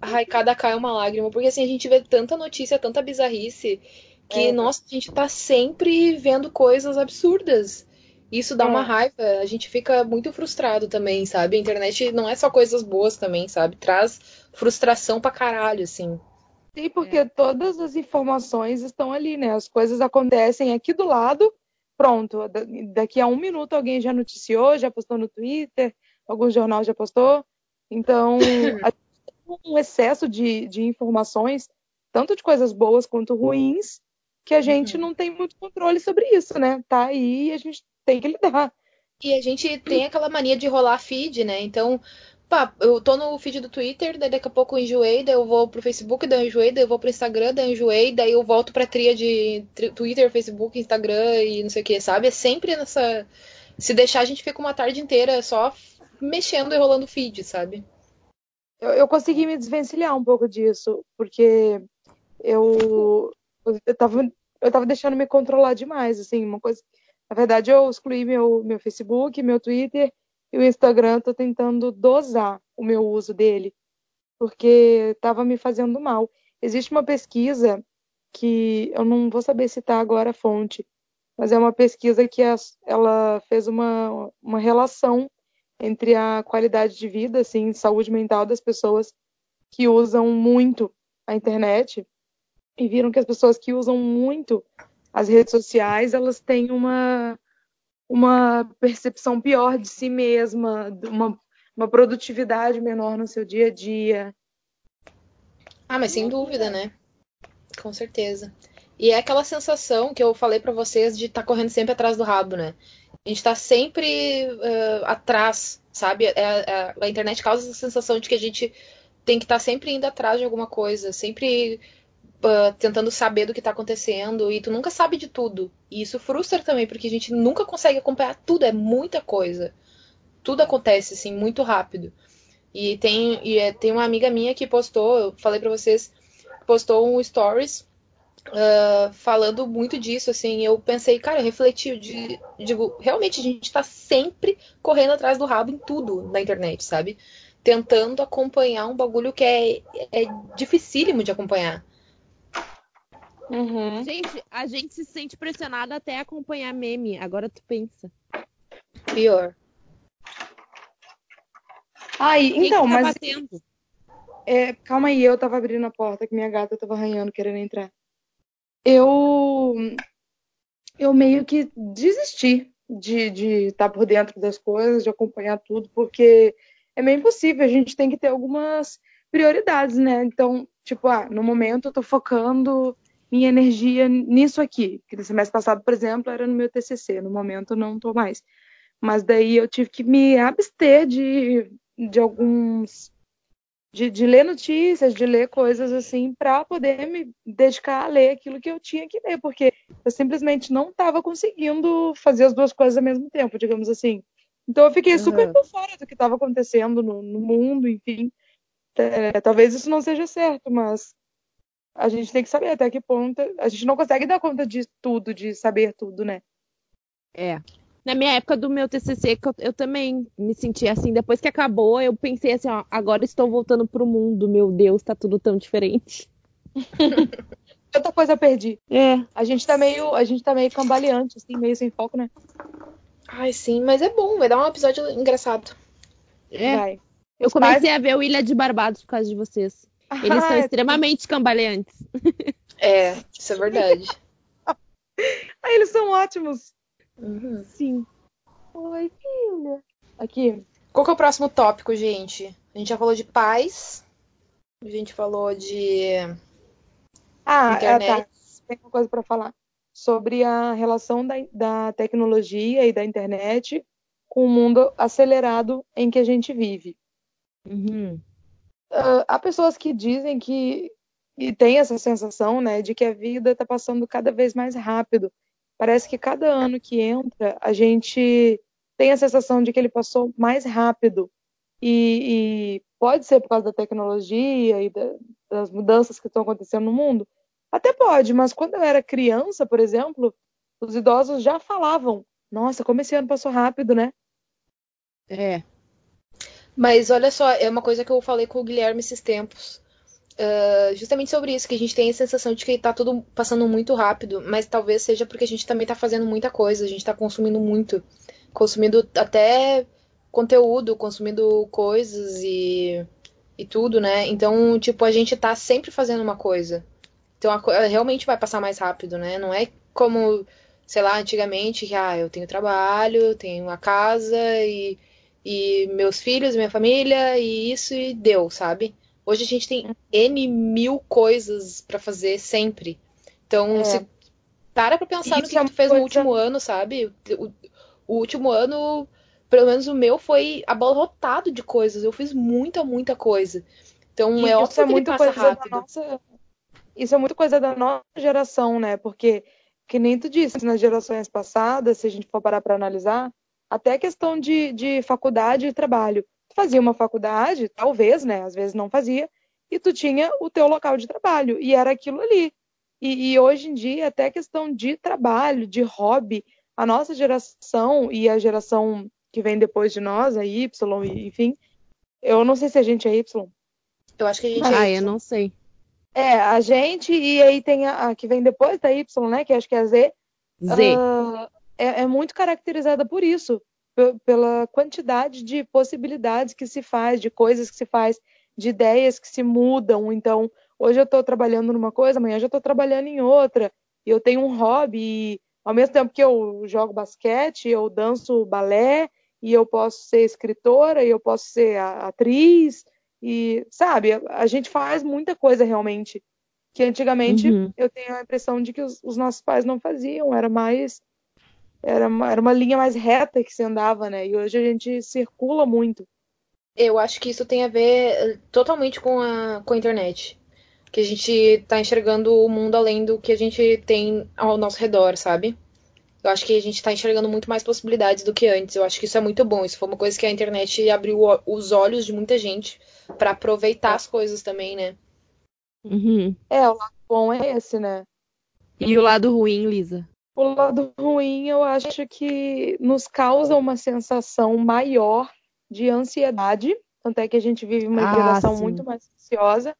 Ai, cada cai é uma lágrima. Porque assim, a gente vê tanta notícia, tanta bizarrice, que, é. nossa, a gente tá sempre vendo coisas absurdas. Isso dá é. uma raiva, a gente fica muito frustrado também, sabe? A internet não é só coisas boas também, sabe? Traz frustração pra caralho, assim. Sim, porque é. todas as informações estão ali, né? As coisas acontecem aqui do lado, pronto. Daqui a um minuto alguém já noticiou, já postou no Twitter, algum jornal já postou. Então, <coughs> um excesso de, de informações, tanto de coisas boas quanto ruins, que a gente uhum. não tem muito controle sobre isso, né? Tá aí e a gente tem que lidar. E a gente tem aquela mania de rolar feed, né? Então, pá, eu tô no feed do Twitter, daí daqui a pouco eu enjoei, daí eu vou pro Facebook, daí eu enjoei, daí eu vou pro Instagram, daí eu enjoei, daí eu volto pra tria de Twitter, Facebook, Instagram e não sei o que, sabe? É sempre nessa. Se deixar, a gente fica uma tarde inteira só mexendo e rolando feed, sabe? Eu, eu consegui me desvencilhar um pouco disso, porque eu, eu, tava, eu tava deixando me controlar demais, assim, uma coisa. Na verdade, eu excluí meu, meu Facebook, meu Twitter e o Instagram, tô tentando dosar o meu uso dele, porque estava me fazendo mal. Existe uma pesquisa que eu não vou saber citar agora a fonte, mas é uma pesquisa que ela fez uma, uma relação entre a qualidade de vida, assim, saúde mental das pessoas que usam muito a internet e viram que as pessoas que usam muito as redes sociais, elas têm uma, uma percepção pior de si mesma, uma, uma produtividade menor no seu dia a dia. Ah, mas sem dúvida, né? Com certeza. E é aquela sensação que eu falei para vocês de estar tá correndo sempre atrás do rabo, né? A gente está sempre uh, atrás, sabe? É, é, a internet causa essa sensação de que a gente tem que estar tá sempre indo atrás de alguma coisa, sempre uh, tentando saber do que está acontecendo, e tu nunca sabe de tudo. E isso frustra também, porque a gente nunca consegue acompanhar tudo, é muita coisa. Tudo acontece, assim, muito rápido. E tem, e é, tem uma amiga minha que postou, eu falei para vocês, postou um stories uh, falando muito disso, assim, eu pensei, cara, eu refleti, de, digo, realmente a gente tá sempre correndo atrás do rabo em tudo na internet, sabe? Tentando acompanhar um bagulho que é, é dificílimo de acompanhar. Uhum. Gente, a gente se sente pressionada até acompanhar meme. Agora tu pensa. Pior. Ai, então, tá mas. É, calma aí, eu tava abrindo a porta que minha gata tava arranhando, querendo entrar eu eu meio que desisti de, estar por dentro das coisas, de acompanhar tudo, porque é meio impossível, a gente tem que ter algumas prioridades, né? Então, tipo, ah, no momento eu tô focando minha energia nisso aqui. Que no semestre passado, por exemplo, era no meu TCC, no momento não tô mais. Mas daí eu tive que me abster de, de alguns de, de, ler notícias, de ler coisas assim, para poder me dedicar a ler aquilo que eu tinha que ler, porque eu simplesmente não estava conseguindo fazer as duas coisas ao mesmo tempo, digamos assim. Então eu fiquei super uhum. por fora do que estava acontecendo no, no, mundo, enfim. É, talvez isso não seja certo, mas a gente tem que saber até que ponto. A gente não consegue dar conta de tudo, de saber tudo, né? É. Na minha época do meu TCC, eu, eu também me senti assim. Depois que acabou, eu pensei assim: ó, agora estou voltando pro mundo. Meu Deus, tá tudo tão diferente. <laughs> Tanta coisa eu perdi. É. A gente tá meio, a gente tá meio cambaleante, assim, meio sem foco, né? Ai, sim, mas é bom, vai dar um episódio engraçado. É. Vai. Eu Os comecei pais- a ver o Ilha de Barbados por causa de vocês. Eles são Ah, extremamente cambaleantes. É, isso é verdade. <laughs> ah, eles são ótimos. Uhum. Sim. Oi, filha. Aqui. Qual que é o próximo tópico, gente? A gente já falou de pais, a gente falou de Ah, internet. é, tá. Tem uma coisa para falar sobre a relação da, da tecnologia e da internet com o mundo acelerado em que a gente vive. Uhum. Ah, há pessoas que dizem que e tem essa sensação, né, de que a vida está passando cada vez mais rápido. Parece que cada ano que entra, a gente tem a sensação de que ele passou mais rápido. E, e pode ser por causa da tecnologia e da- das mudanças que estão acontecendo no mundo. Até pode, mas quando eu era criança, por exemplo, os idosos já falavam: Nossa, como esse ano passou rápido, né? É. Mas olha só, é uma coisa que eu falei com o Guilherme esses tempos. Ah, justamente sobre isso, que a gente tem a sensação de que tá tudo passando muito rápido, mas talvez seja porque a gente também tá fazendo muita coisa, a gente tá consumindo muito. Consumindo até conteúdo, consumindo coisas e, e tudo, né? Então, tipo, a gente tá sempre fazendo uma coisa. Então, a realmente vai passar mais rápido, né? Não é como, sei lá, antigamente, que, ah, eu tenho trabalho, tenho a casa e e meus filhos, minha família, e isso e deu, sabe? Hoje a gente tem N mil coisas pra fazer sempre. Então, É. se para pra pensar no Isso que, é que tu fez no coisa- último ano, sabe? O, o último ano, pelo menos o meu, foi abarrotado de coisas. Eu fiz muita, muita coisa. Então, E é óbvio é que ele muito passa rápido. nossa. Isso é muito coisa da nossa geração, né? Porque, que nem tu disse, nas gerações passadas, se a gente for parar para analisar, até questão de, de faculdade e trabalho. Tu fazia uma faculdade, talvez, né? Às vezes não fazia, e tu tinha o teu local de trabalho, e era aquilo ali. E, e hoje em dia, até questão de trabalho, de hobby, a nossa geração e a geração que vem depois de nós, a Y, e- enfim, eu não sei se a gente é Y, Eu acho que a gente Ah, é eu não sei. É, a gente, e aí tem a, a que vem depois da Y, né? Que acho que é a Z. Z. ah, é, é muito caracterizada por isso, pela quantidade de possibilidades que se faz, de coisas que se faz, de ideias que se mudam. Então, hoje eu estou trabalhando numa coisa, amanhã eu já estou trabalhando em outra. E eu tenho um hobby, e ao mesmo tempo que eu jogo basquete, eu danço balé, e eu posso ser escritora, e eu posso ser atriz, e sabe, a, a gente faz muita coisa realmente. Que antigamente Uhum. eu tenho a impressão de que os, os nossos pais não faziam, era mais. Era uma, era uma linha mais reta que se andava, né? E hoje a gente circula muito. Eu acho que isso tem a ver eh, totalmente com a, com a internet. Que a gente tá enxergando o mundo além do que a gente tem ao nosso redor, sabe? Eu acho que a gente tá enxergando muito mais possibilidades do que antes. Eu acho que isso é muito bom. Isso foi uma coisa que a internet abriu os olhos de muita gente pra aproveitar as coisas também, né? Uhum. É, o lado bom é esse, né? E o lado ruim, Lisa? O lado ruim, eu acho que nos causa uma sensação maior de ansiedade. Tanto é que a gente vive uma Ah, geração sim. muito mais ansiosa.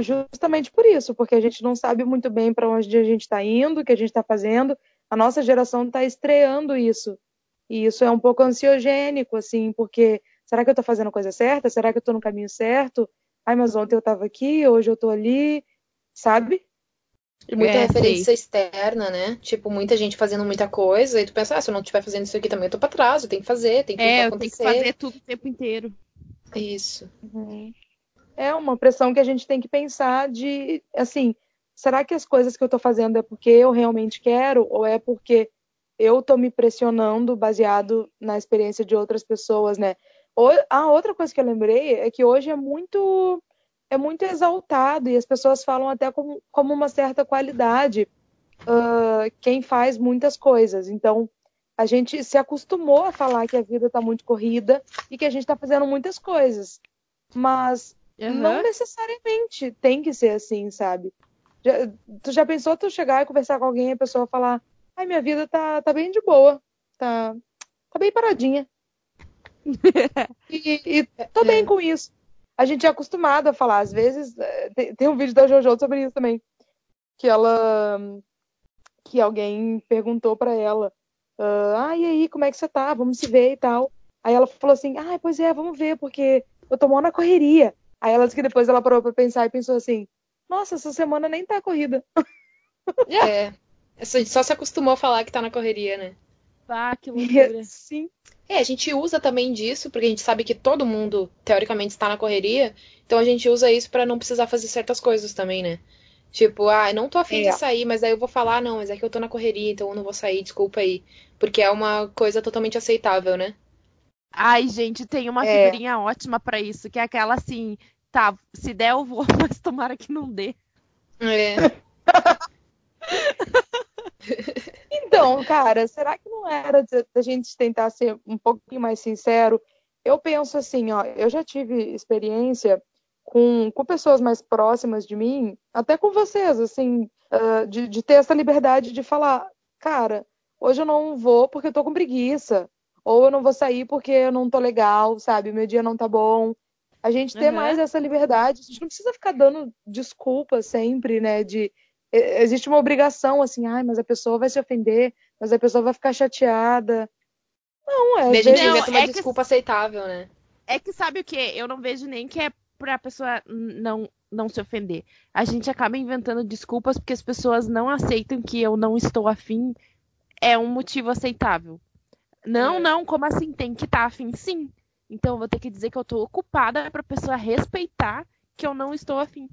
Justamente por isso, porque a gente não sabe muito bem para onde a gente está indo, o que a gente está fazendo. A nossa geração está estreando isso. E isso é um pouco ansiogênico, assim, porque será que eu estou fazendo a coisa certa? Será que eu estou no caminho certo? Ai, mas ontem eu estava aqui, hoje eu estou ali, sabe? E muita É, referência externa, né? Tipo, muita gente fazendo muita coisa, e tu pensa, ah, se eu não estiver fazendo isso aqui também, eu tô pra trás, eu tenho que fazer, tem que É, eu tenho que acontecer. fazer tudo o tempo inteiro. Isso. É uma pressão que a gente tem que pensar de, assim, será que as coisas que eu estou fazendo é porque eu realmente quero ou é porque eu estou me pressionando baseado na experiência de outras pessoas, né? Ou, a outra coisa que eu lembrei é que hoje é muito é muito exaltado e as pessoas falam até como, como uma certa qualidade ah, quem faz muitas coisas. Então, a gente se acostumou a falar que a vida está muito corrida e que a gente está fazendo muitas coisas. Mas não Aham. necessariamente tem que ser assim, sabe? Já- tu já pensou tu chegar e conversar com alguém e a pessoa falar, ai, minha vida tá, tá bem de boa, tá, tá bem paradinha. <laughs> E, e tô É. bem com isso. A gente é acostumado a falar, às vezes, eh, tem, tem um vídeo da Jojo sobre isso também, que ela, que alguém perguntou pra ela, ah, e aí, como é que você tá? Vamos se ver e tal. Aí ela falou assim, ah, pois é, vamos ver, porque eu tô mal na correria. Aí ela disse que depois ela parou pra pensar e pensou assim, nossa, essa semana nem tá corrida. É. Só se acostumou a falar que tá na correria, né? Ah, que <laughs> loucura. Sim. É, a gente usa também disso, porque a gente sabe que todo mundo, teoricamente, está na correria. Então a gente usa isso para não precisar fazer certas coisas também, né? Tipo, ah, não tô afim é. de sair, mas aí eu vou falar, não, mas é que eu tô na correria, então eu não vou sair, desculpa aí. Porque é uma coisa totalmente aceitável, né? Ai, gente, tem uma é. figurinha ótima para isso, que é aquela assim, tá, se der eu vou, <laughs> mas tomara que não dê. É. <laughs> então, cara, será que não era da gente tentar ser um pouquinho mais sincero? Eu penso assim, ó, eu já tive experiência com, com pessoas mais próximas de mim, até com vocês, assim, uh, de, de ter essa liberdade de falar, cara, hoje eu não vou porque eu tô com preguiça, ou eu não vou sair porque eu não tô legal, sabe? Meu dia não tá bom. A gente ter uhum. mais essa liberdade, a gente não precisa ficar dando desculpa sempre, né? De existe uma obrigação assim, ai, mas a pessoa vai se ofender, mas a pessoa vai ficar chateada. Não, é. A gente inventa uma é desculpa que... aceitável, né? É que sabe o que? Eu não vejo nem que é pra pessoa não, não se ofender. A gente acaba inventando desculpas porque as pessoas não aceitam que eu não estou afim. É um motivo aceitável. Não, é. não, como assim? Tem que estar tá afim, sim. Então eu vou ter que dizer que eu tô ocupada pra pessoa respeitar que eu não estou afim.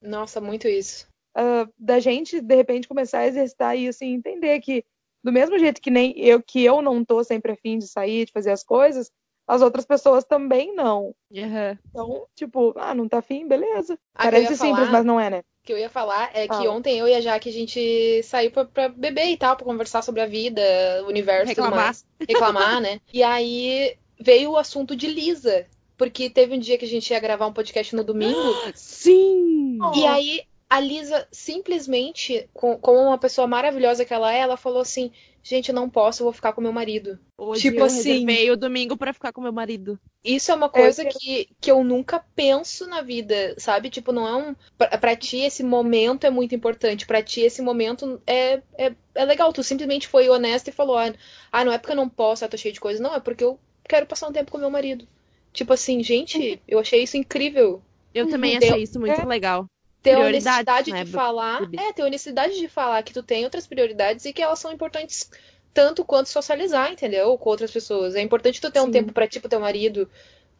Nossa, muito isso. Uh, da gente, de repente, começar a exercitar e assim, entender que, do mesmo jeito que nem eu, que eu não tô sempre afim de sair, de fazer as coisas, as outras pessoas também não. Uhum. Então, tipo, ah, não tá afim, beleza. Ah, Parece simples, falar, mas não é, né? O que eu ia falar é que ontem eu e a Jaque a gente saiu pra, pra, beber e tal, pra conversar sobre a vida, o universo Reclamar. Reclamar, né? E aí veio o assunto de Lisa. Porque teve um dia que a gente ia gravar um podcast no domingo. <gasps> Sim! E aí a Lisa simplesmente, como uma pessoa maravilhosa que ela é, ela falou assim: gente, eu não posso, eu vou ficar com meu marido. Hoje tipo eu assim. o domingo para ficar com meu marido. Isso é uma coisa que, que eu nunca penso na vida, sabe? Tipo, não é um. Pra, pra ti, esse momento é muito importante. Pra ti, esse momento é, é, é legal. Tu simplesmente foi honesta e falou: ah, ah, não é porque eu não posso, ah, tô cheio de coisa. Não, é porque eu quero passar um tempo com meu marido. Tipo assim, gente, <laughs> eu achei isso incrível. Eu também achei isso muito é. legal ter honestidade né? de falar. É, ter honestidade de falar que tu tem outras prioridades e que elas são importantes tanto quanto socializar, entendeu? Com outras pessoas. É importante tu ter Sim. um tempo para tipo teu marido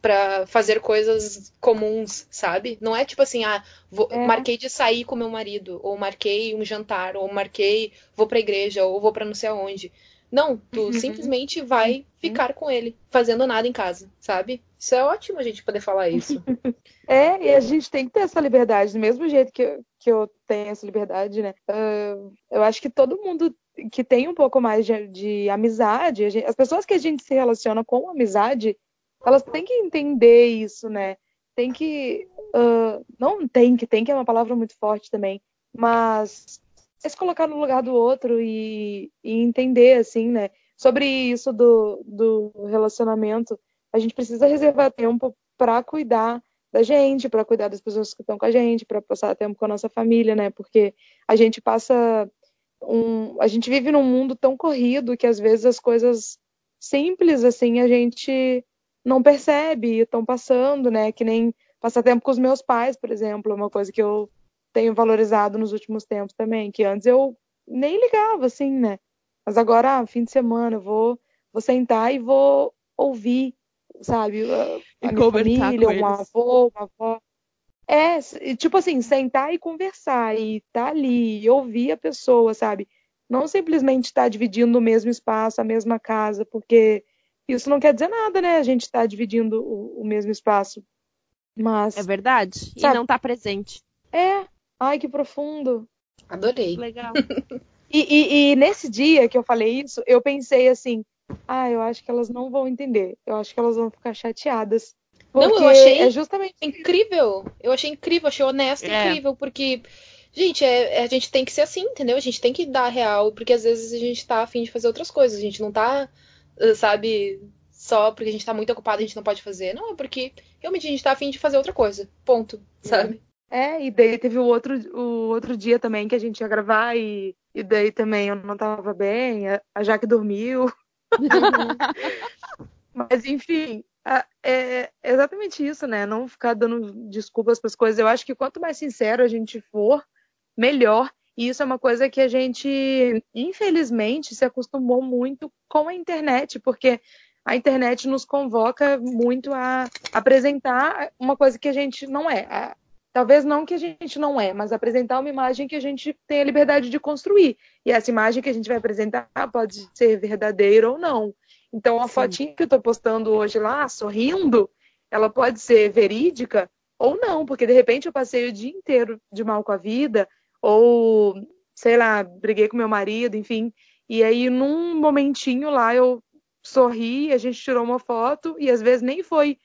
para fazer coisas comuns, sabe? Não é tipo assim, ah, vou, é. marquei de sair com meu marido, ou marquei um jantar, ou marquei vou pra igreja, ou vou para não sei aonde. Não, tu uhum. simplesmente vai uhum. ficar com ele, fazendo nada em casa, sabe? Isso é ótimo a gente poder falar isso. <laughs> é, e a gente tem que ter essa liberdade, do mesmo jeito que eu, que eu tenho essa liberdade, né? Uh, eu acho que todo mundo que tem um pouco mais de, de amizade, gente, as pessoas que a gente se relaciona com amizade, elas têm que entender isso, né? Tem que. Uh, não tem que, tem que é uma palavra muito forte também, mas é se colocar no lugar do outro e, e entender, assim, né? Sobre isso do, do relacionamento, a gente precisa reservar tempo para cuidar da gente, para cuidar das pessoas que estão com a gente, para passar tempo com a nossa família, né? Porque a gente passa um, a gente vive num mundo tão corrido que às vezes as coisas simples assim a gente não percebe e estão passando, né? Que nem passar tempo com os meus pais, por exemplo, é uma coisa que eu tenho valorizado nos últimos tempos também, que antes eu nem ligava, assim, né? Mas agora, ah, fim de semana, eu vou, vou sentar e vou ouvir, sabe? A, a minha família, um avô, uma avó. É, tipo assim, sentar e conversar, e estar tá ali, e ouvir a pessoa, sabe? Não simplesmente estar tá dividindo o mesmo espaço, a mesma casa, porque isso não quer dizer nada, né? A gente está dividindo o, o, mesmo espaço. Mas. É verdade. Sabe? E não está presente. É, Ai, que profundo. Adorei. Legal. e, e, e, nesse dia que eu falei isso, eu pensei assim: ah, eu acho que elas não vão entender. Eu acho que elas vão ficar chateadas. Não, eu achei é justamente incrível. Eu achei incrível, achei honesto, é. incrível, porque, gente, é, é, a gente tem que ser assim, entendeu? A gente tem que dar real, porque às vezes a gente tá afim de fazer outras coisas. A gente não tá, sabe, só porque a gente tá muito ocupado a gente não pode fazer. Não, é porque realmente a gente tá afim de fazer outra coisa. Ponto, sabe? É, e daí teve o outro, o outro dia também que a gente ia gravar e, e daí também eu não tava bem, a, a Jaque dormiu. <laughs> Mas enfim, é exatamente isso, né? Não ficar dando desculpas para as coisas. Eu acho que quanto mais sincero a gente for, melhor. E isso é uma coisa que a gente, infelizmente, se acostumou muito com a internet, porque a internet nos convoca muito a apresentar uma coisa que a gente não é. Talvez não que a gente não é, mas apresentar uma imagem que a gente tem a liberdade de construir. E essa imagem que a gente vai apresentar pode ser verdadeira ou não. Então, a Sim. fotinha que eu estou postando hoje lá, sorrindo, ela pode ser verídica ou não, porque de repente eu passei o dia inteiro de mal com a vida, ou sei lá, briguei com meu marido, enfim. E aí, num momentinho lá, eu sorri, a gente tirou uma foto, e às vezes nem foi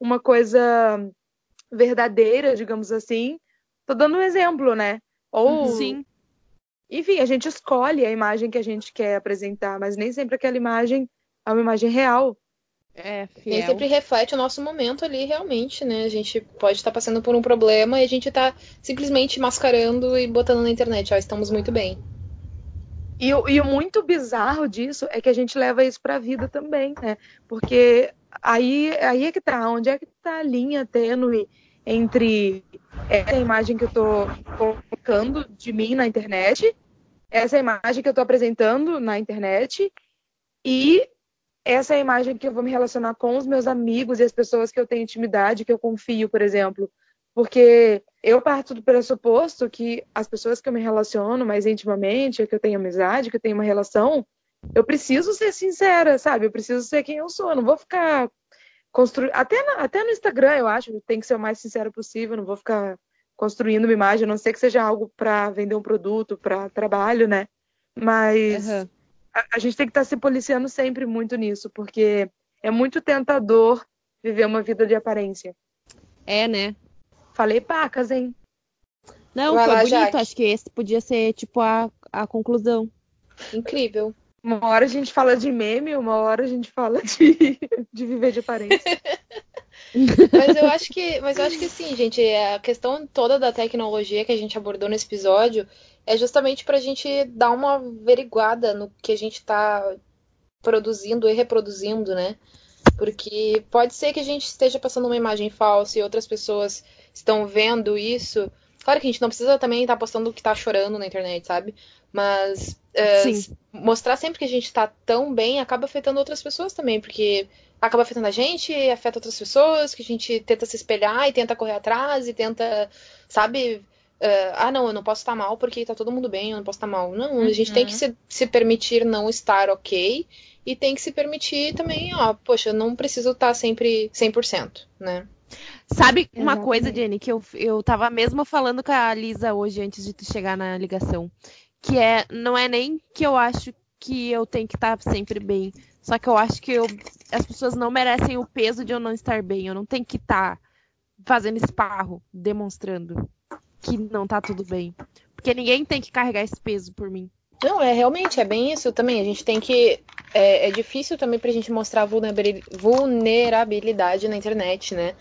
uma coisa verdadeira, digamos assim. Tô dando um exemplo, né? Ou Sim. Enfim, a gente escolhe a imagem que a gente quer apresentar, mas nem sempre aquela imagem é uma imagem real. É, fiel. Nem sempre reflete o nosso momento ali, realmente, né? A gente pode estar passando por um problema e a gente tá simplesmente mascarando e botando na internet, ó, estamos muito bem. E, e o muito bizarro disso é que a gente leva isso pra vida também, né? Porque aí, aí é que tá, onde é que tá a linha tênue entre essa imagem que eu tô colocando de mim na internet, essa imagem que eu tô apresentando na internet e essa imagem que eu vou me relacionar com os meus amigos e as pessoas que eu tenho intimidade, que eu confio, por exemplo. Porque eu parto do pressuposto que as pessoas que eu me relaciono mais intimamente, que eu tenho amizade, que eu tenho uma relação, eu preciso ser sincera, sabe? Eu preciso ser quem eu sou. Eu não vou ficar construir até, até no Instagram eu acho tem que ser o mais sincero possível, não vou ficar construindo uma imagem, a não ser que seja algo para vender um produto, para trabalho, né? Mas uhum. a, a, gente tem que estar tá se policiando sempre muito nisso, porque é muito tentador viver uma vida de aparência. É, né? Falei pacas, hein? Não, Vai foi lá, bonito. Jaque. Acho que esse podia ser, tipo, a, a conclusão. Incrível. Uma hora a gente fala de meme, uma hora a gente fala de, <laughs> de viver de aparência. <laughs> mas eu acho que, mas eu acho que sim, gente. A questão toda da tecnologia que a gente abordou nesse episódio é justamente para a gente dar uma averiguada no que a gente está produzindo e reproduzindo, né? Porque pode ser que a gente esteja passando uma imagem falsa e outras pessoas estão vendo isso. Claro que a gente não precisa também estar tá postando que está chorando na internet, sabe? Mas uh, mostrar sempre que a gente tá tão bem acaba afetando outras pessoas também, porque acaba afetando a gente, afeta outras pessoas, que a gente tenta se espelhar e tenta correr atrás e tenta, sabe? Uh, ah, não, eu não posso estar mal porque tá todo mundo bem, eu não posso estar mal. Não, uhum. a gente tem que uhum. se, se permitir não estar ok e tem que se permitir também, ó, poxa, eu não preciso estar sempre 100%, né? Sabe uma coisa, Jenny, que eu, eu tava mesmo falando com a Lisa hoje antes de tu chegar na ligação que é não é nem que eu acho que eu tenho que estar sempre bem, só que eu acho que eu, as pessoas não merecem o peso de eu não estar bem. Eu não tenho que estar fazendo esparro, demonstrando que não tá tudo bem, porque ninguém tem que carregar esse peso por mim. Não, é realmente, é bem isso também. A gente tem que. É, é difícil também pra gente mostrar vulnerabilidade na internet, né?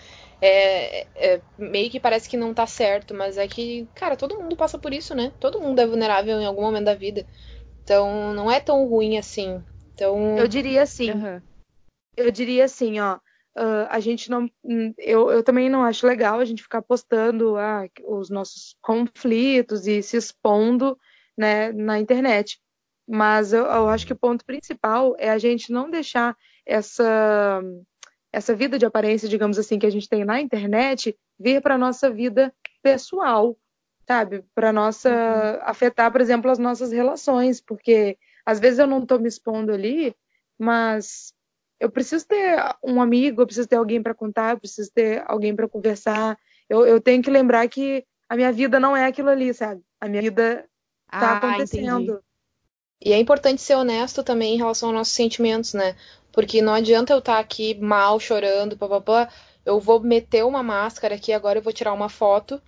É, é, meio que parece que não tá certo, mas é que, cara, todo mundo passa por isso, né? Todo mundo é vulnerável em algum momento da vida. Então, não é tão ruim assim. Então... Eu diria assim. Uhum. Eu diria assim, ó. Uh, a gente não. Hum, eu, eu também não acho legal a gente ficar postando ah, os nossos conflitos e se expondo né, na internet. Mas eu, eu acho que o ponto principal é a gente não deixar essa essa vida de aparência, digamos assim, que a gente tem na internet, vir para nossa vida pessoal, sabe? Para nossa uhum. afetar, por exemplo, as nossas relações, porque às vezes eu não estou me expondo ali, mas eu preciso ter um amigo, eu preciso ter alguém para contar, eu preciso ter alguém para conversar. Eu, eu, tenho que lembrar que a minha vida não é aquilo ali, sabe? A minha vida está ah, acontecendo. Entendi. E é importante ser honesto também em relação aos nossos sentimentos, né? Porque não adianta eu estar tá aqui mal, chorando, papapá. Eu vou meter uma máscara aqui, agora eu vou tirar uma foto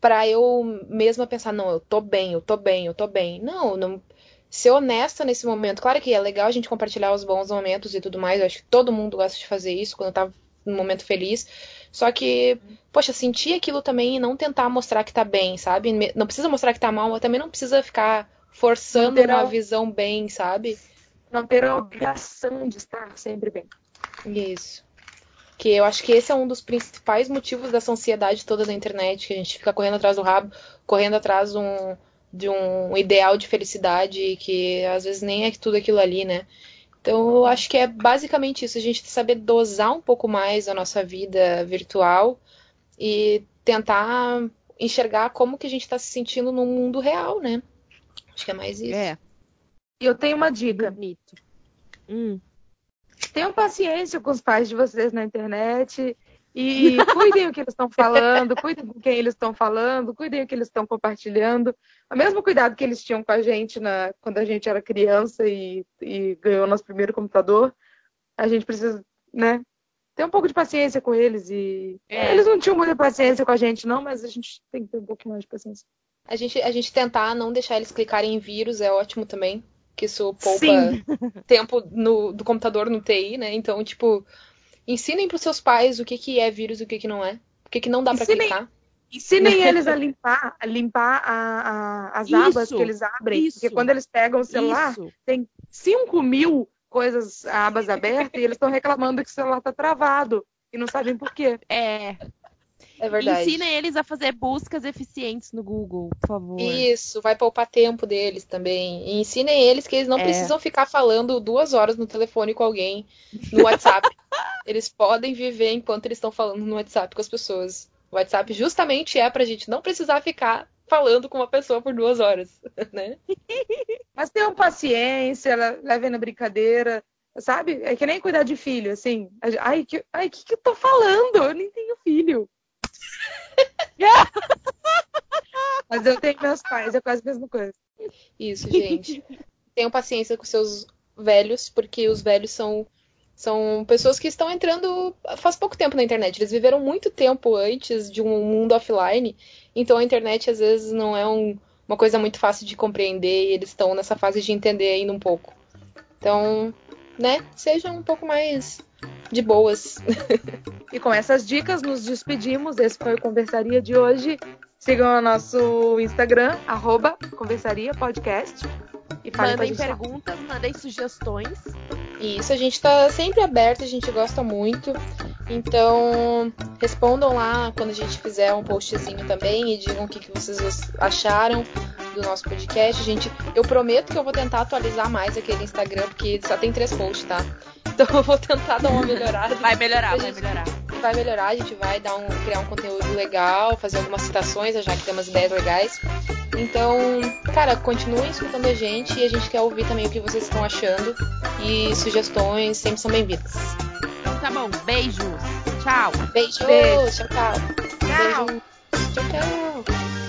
para eu mesma pensar, não, eu tô bem, eu tô bem, eu tô bem. Não, não ser honesta nesse momento. Claro que é legal a gente compartilhar os bons momentos e tudo mais. Eu acho que todo mundo gosta de fazer isso quando tá num momento feliz. Só que, poxa, sentir aquilo também e não tentar mostrar que tá bem, sabe? Não precisa mostrar que tá mal, mas também não precisa ficar forçando uma visão bem, sabe? Não ter a obrigação de estar sempre bem. Isso. Que eu acho que esse é um dos principais motivos dessa ansiedade toda da internet, que a gente fica correndo atrás do rabo, correndo atrás de um, de um ideal de felicidade que às vezes nem é tudo aquilo ali, né? Então eu acho que é basicamente isso, a gente saber dosar um pouco mais a nossa vida virtual e tentar enxergar como que a gente está se sentindo no mundo real, né? Acho que é mais isso. É. E eu tenho uma dica. Bonito. Hum. Tenham paciência com os pais de vocês na internet e <laughs> cuidem o que eles estão falando, cuidem com quem eles estão falando, cuidem o que eles estão compartilhando. O mesmo cuidado que eles tinham com a gente na, quando a gente era criança e, e ganhou nosso primeiro computador, a gente precisa, né, ter um pouco de paciência com eles. E é. eles não tinham muita paciência com a gente, não, mas a gente tem que ter um pouco mais de paciência. A gente, a gente tentar não deixar eles clicarem em vírus é ótimo também que isso poupa Sim. tempo no, do computador no TI, né? Então, tipo, ensinem para os seus pais o que, que é vírus e o que, que não é. O que, que não dá para clicar. Ensinem <laughs> eles a limpar, a limpar a, a, as isso, abas que eles abrem. Isso, porque quando eles pegam o celular, isso. tem 5 mil coisas, abas abertas, e eles estão reclamando que o celular está travado. E não sabem por quê. É. É verdade. Ensinem eles a fazer buscas eficientes no Google, por favor. Isso, vai poupar tempo deles também. E ensinem eles que eles não é. precisam ficar falando duas horas no telefone com alguém no WhatsApp. <laughs> eles podem viver enquanto eles estão falando no WhatsApp com as pessoas. O WhatsApp justamente é pra gente não precisar ficar falando com uma pessoa por duas horas, <laughs> né? <laughs> Mas tenham paciência, levem na brincadeira, sabe? É que nem cuidar de filho, assim. Ai, que, ai, que, que eu tô falando? Eu nem tenho filho. <laughs> Mas eu tenho meus pais, é quase a mesma coisa. Isso, gente. Tenham paciência com seus velhos, porque os velhos são, são pessoas que estão entrando faz pouco tempo na internet. Eles viveram muito tempo antes de um mundo offline, então a internet às vezes não é um, uma coisa muito fácil de compreender e eles estão nessa fase de entender ainda um pouco. Então, né, sejam um pouco mais de boas. e com essas dicas, nos despedimos. Esse foi o Conversaria de hoje. Sigam o nosso Instagram, arroba Conversaria Podcast. E mandem perguntas, mandem sugestões. Isso, a gente está sempre aberto, a gente gosta muito. Então, respondam lá quando a gente fizer um postzinho também e digam o que, que vocês acharam do nosso podcast. Gente, eu prometo que eu vou tentar atualizar mais aquele Instagram, porque só tem três posts, tá? <laughs> Então eu vou tentar dar uma melhorada. Vai melhorar, vai melhorar. Vai melhorar, a gente vai dar um, criar um conteúdo legal, fazer algumas citações, já que tem umas ideias legais. Então, cara, continuem escutando a gente e a gente quer ouvir também o que vocês estão achando. E sugestões sempre são bem-vindas. Então tá bom, beijos. Tchau. Beijos. Beijo. Tchau, tchau. Tchau. Beijo. Tchau, tchau.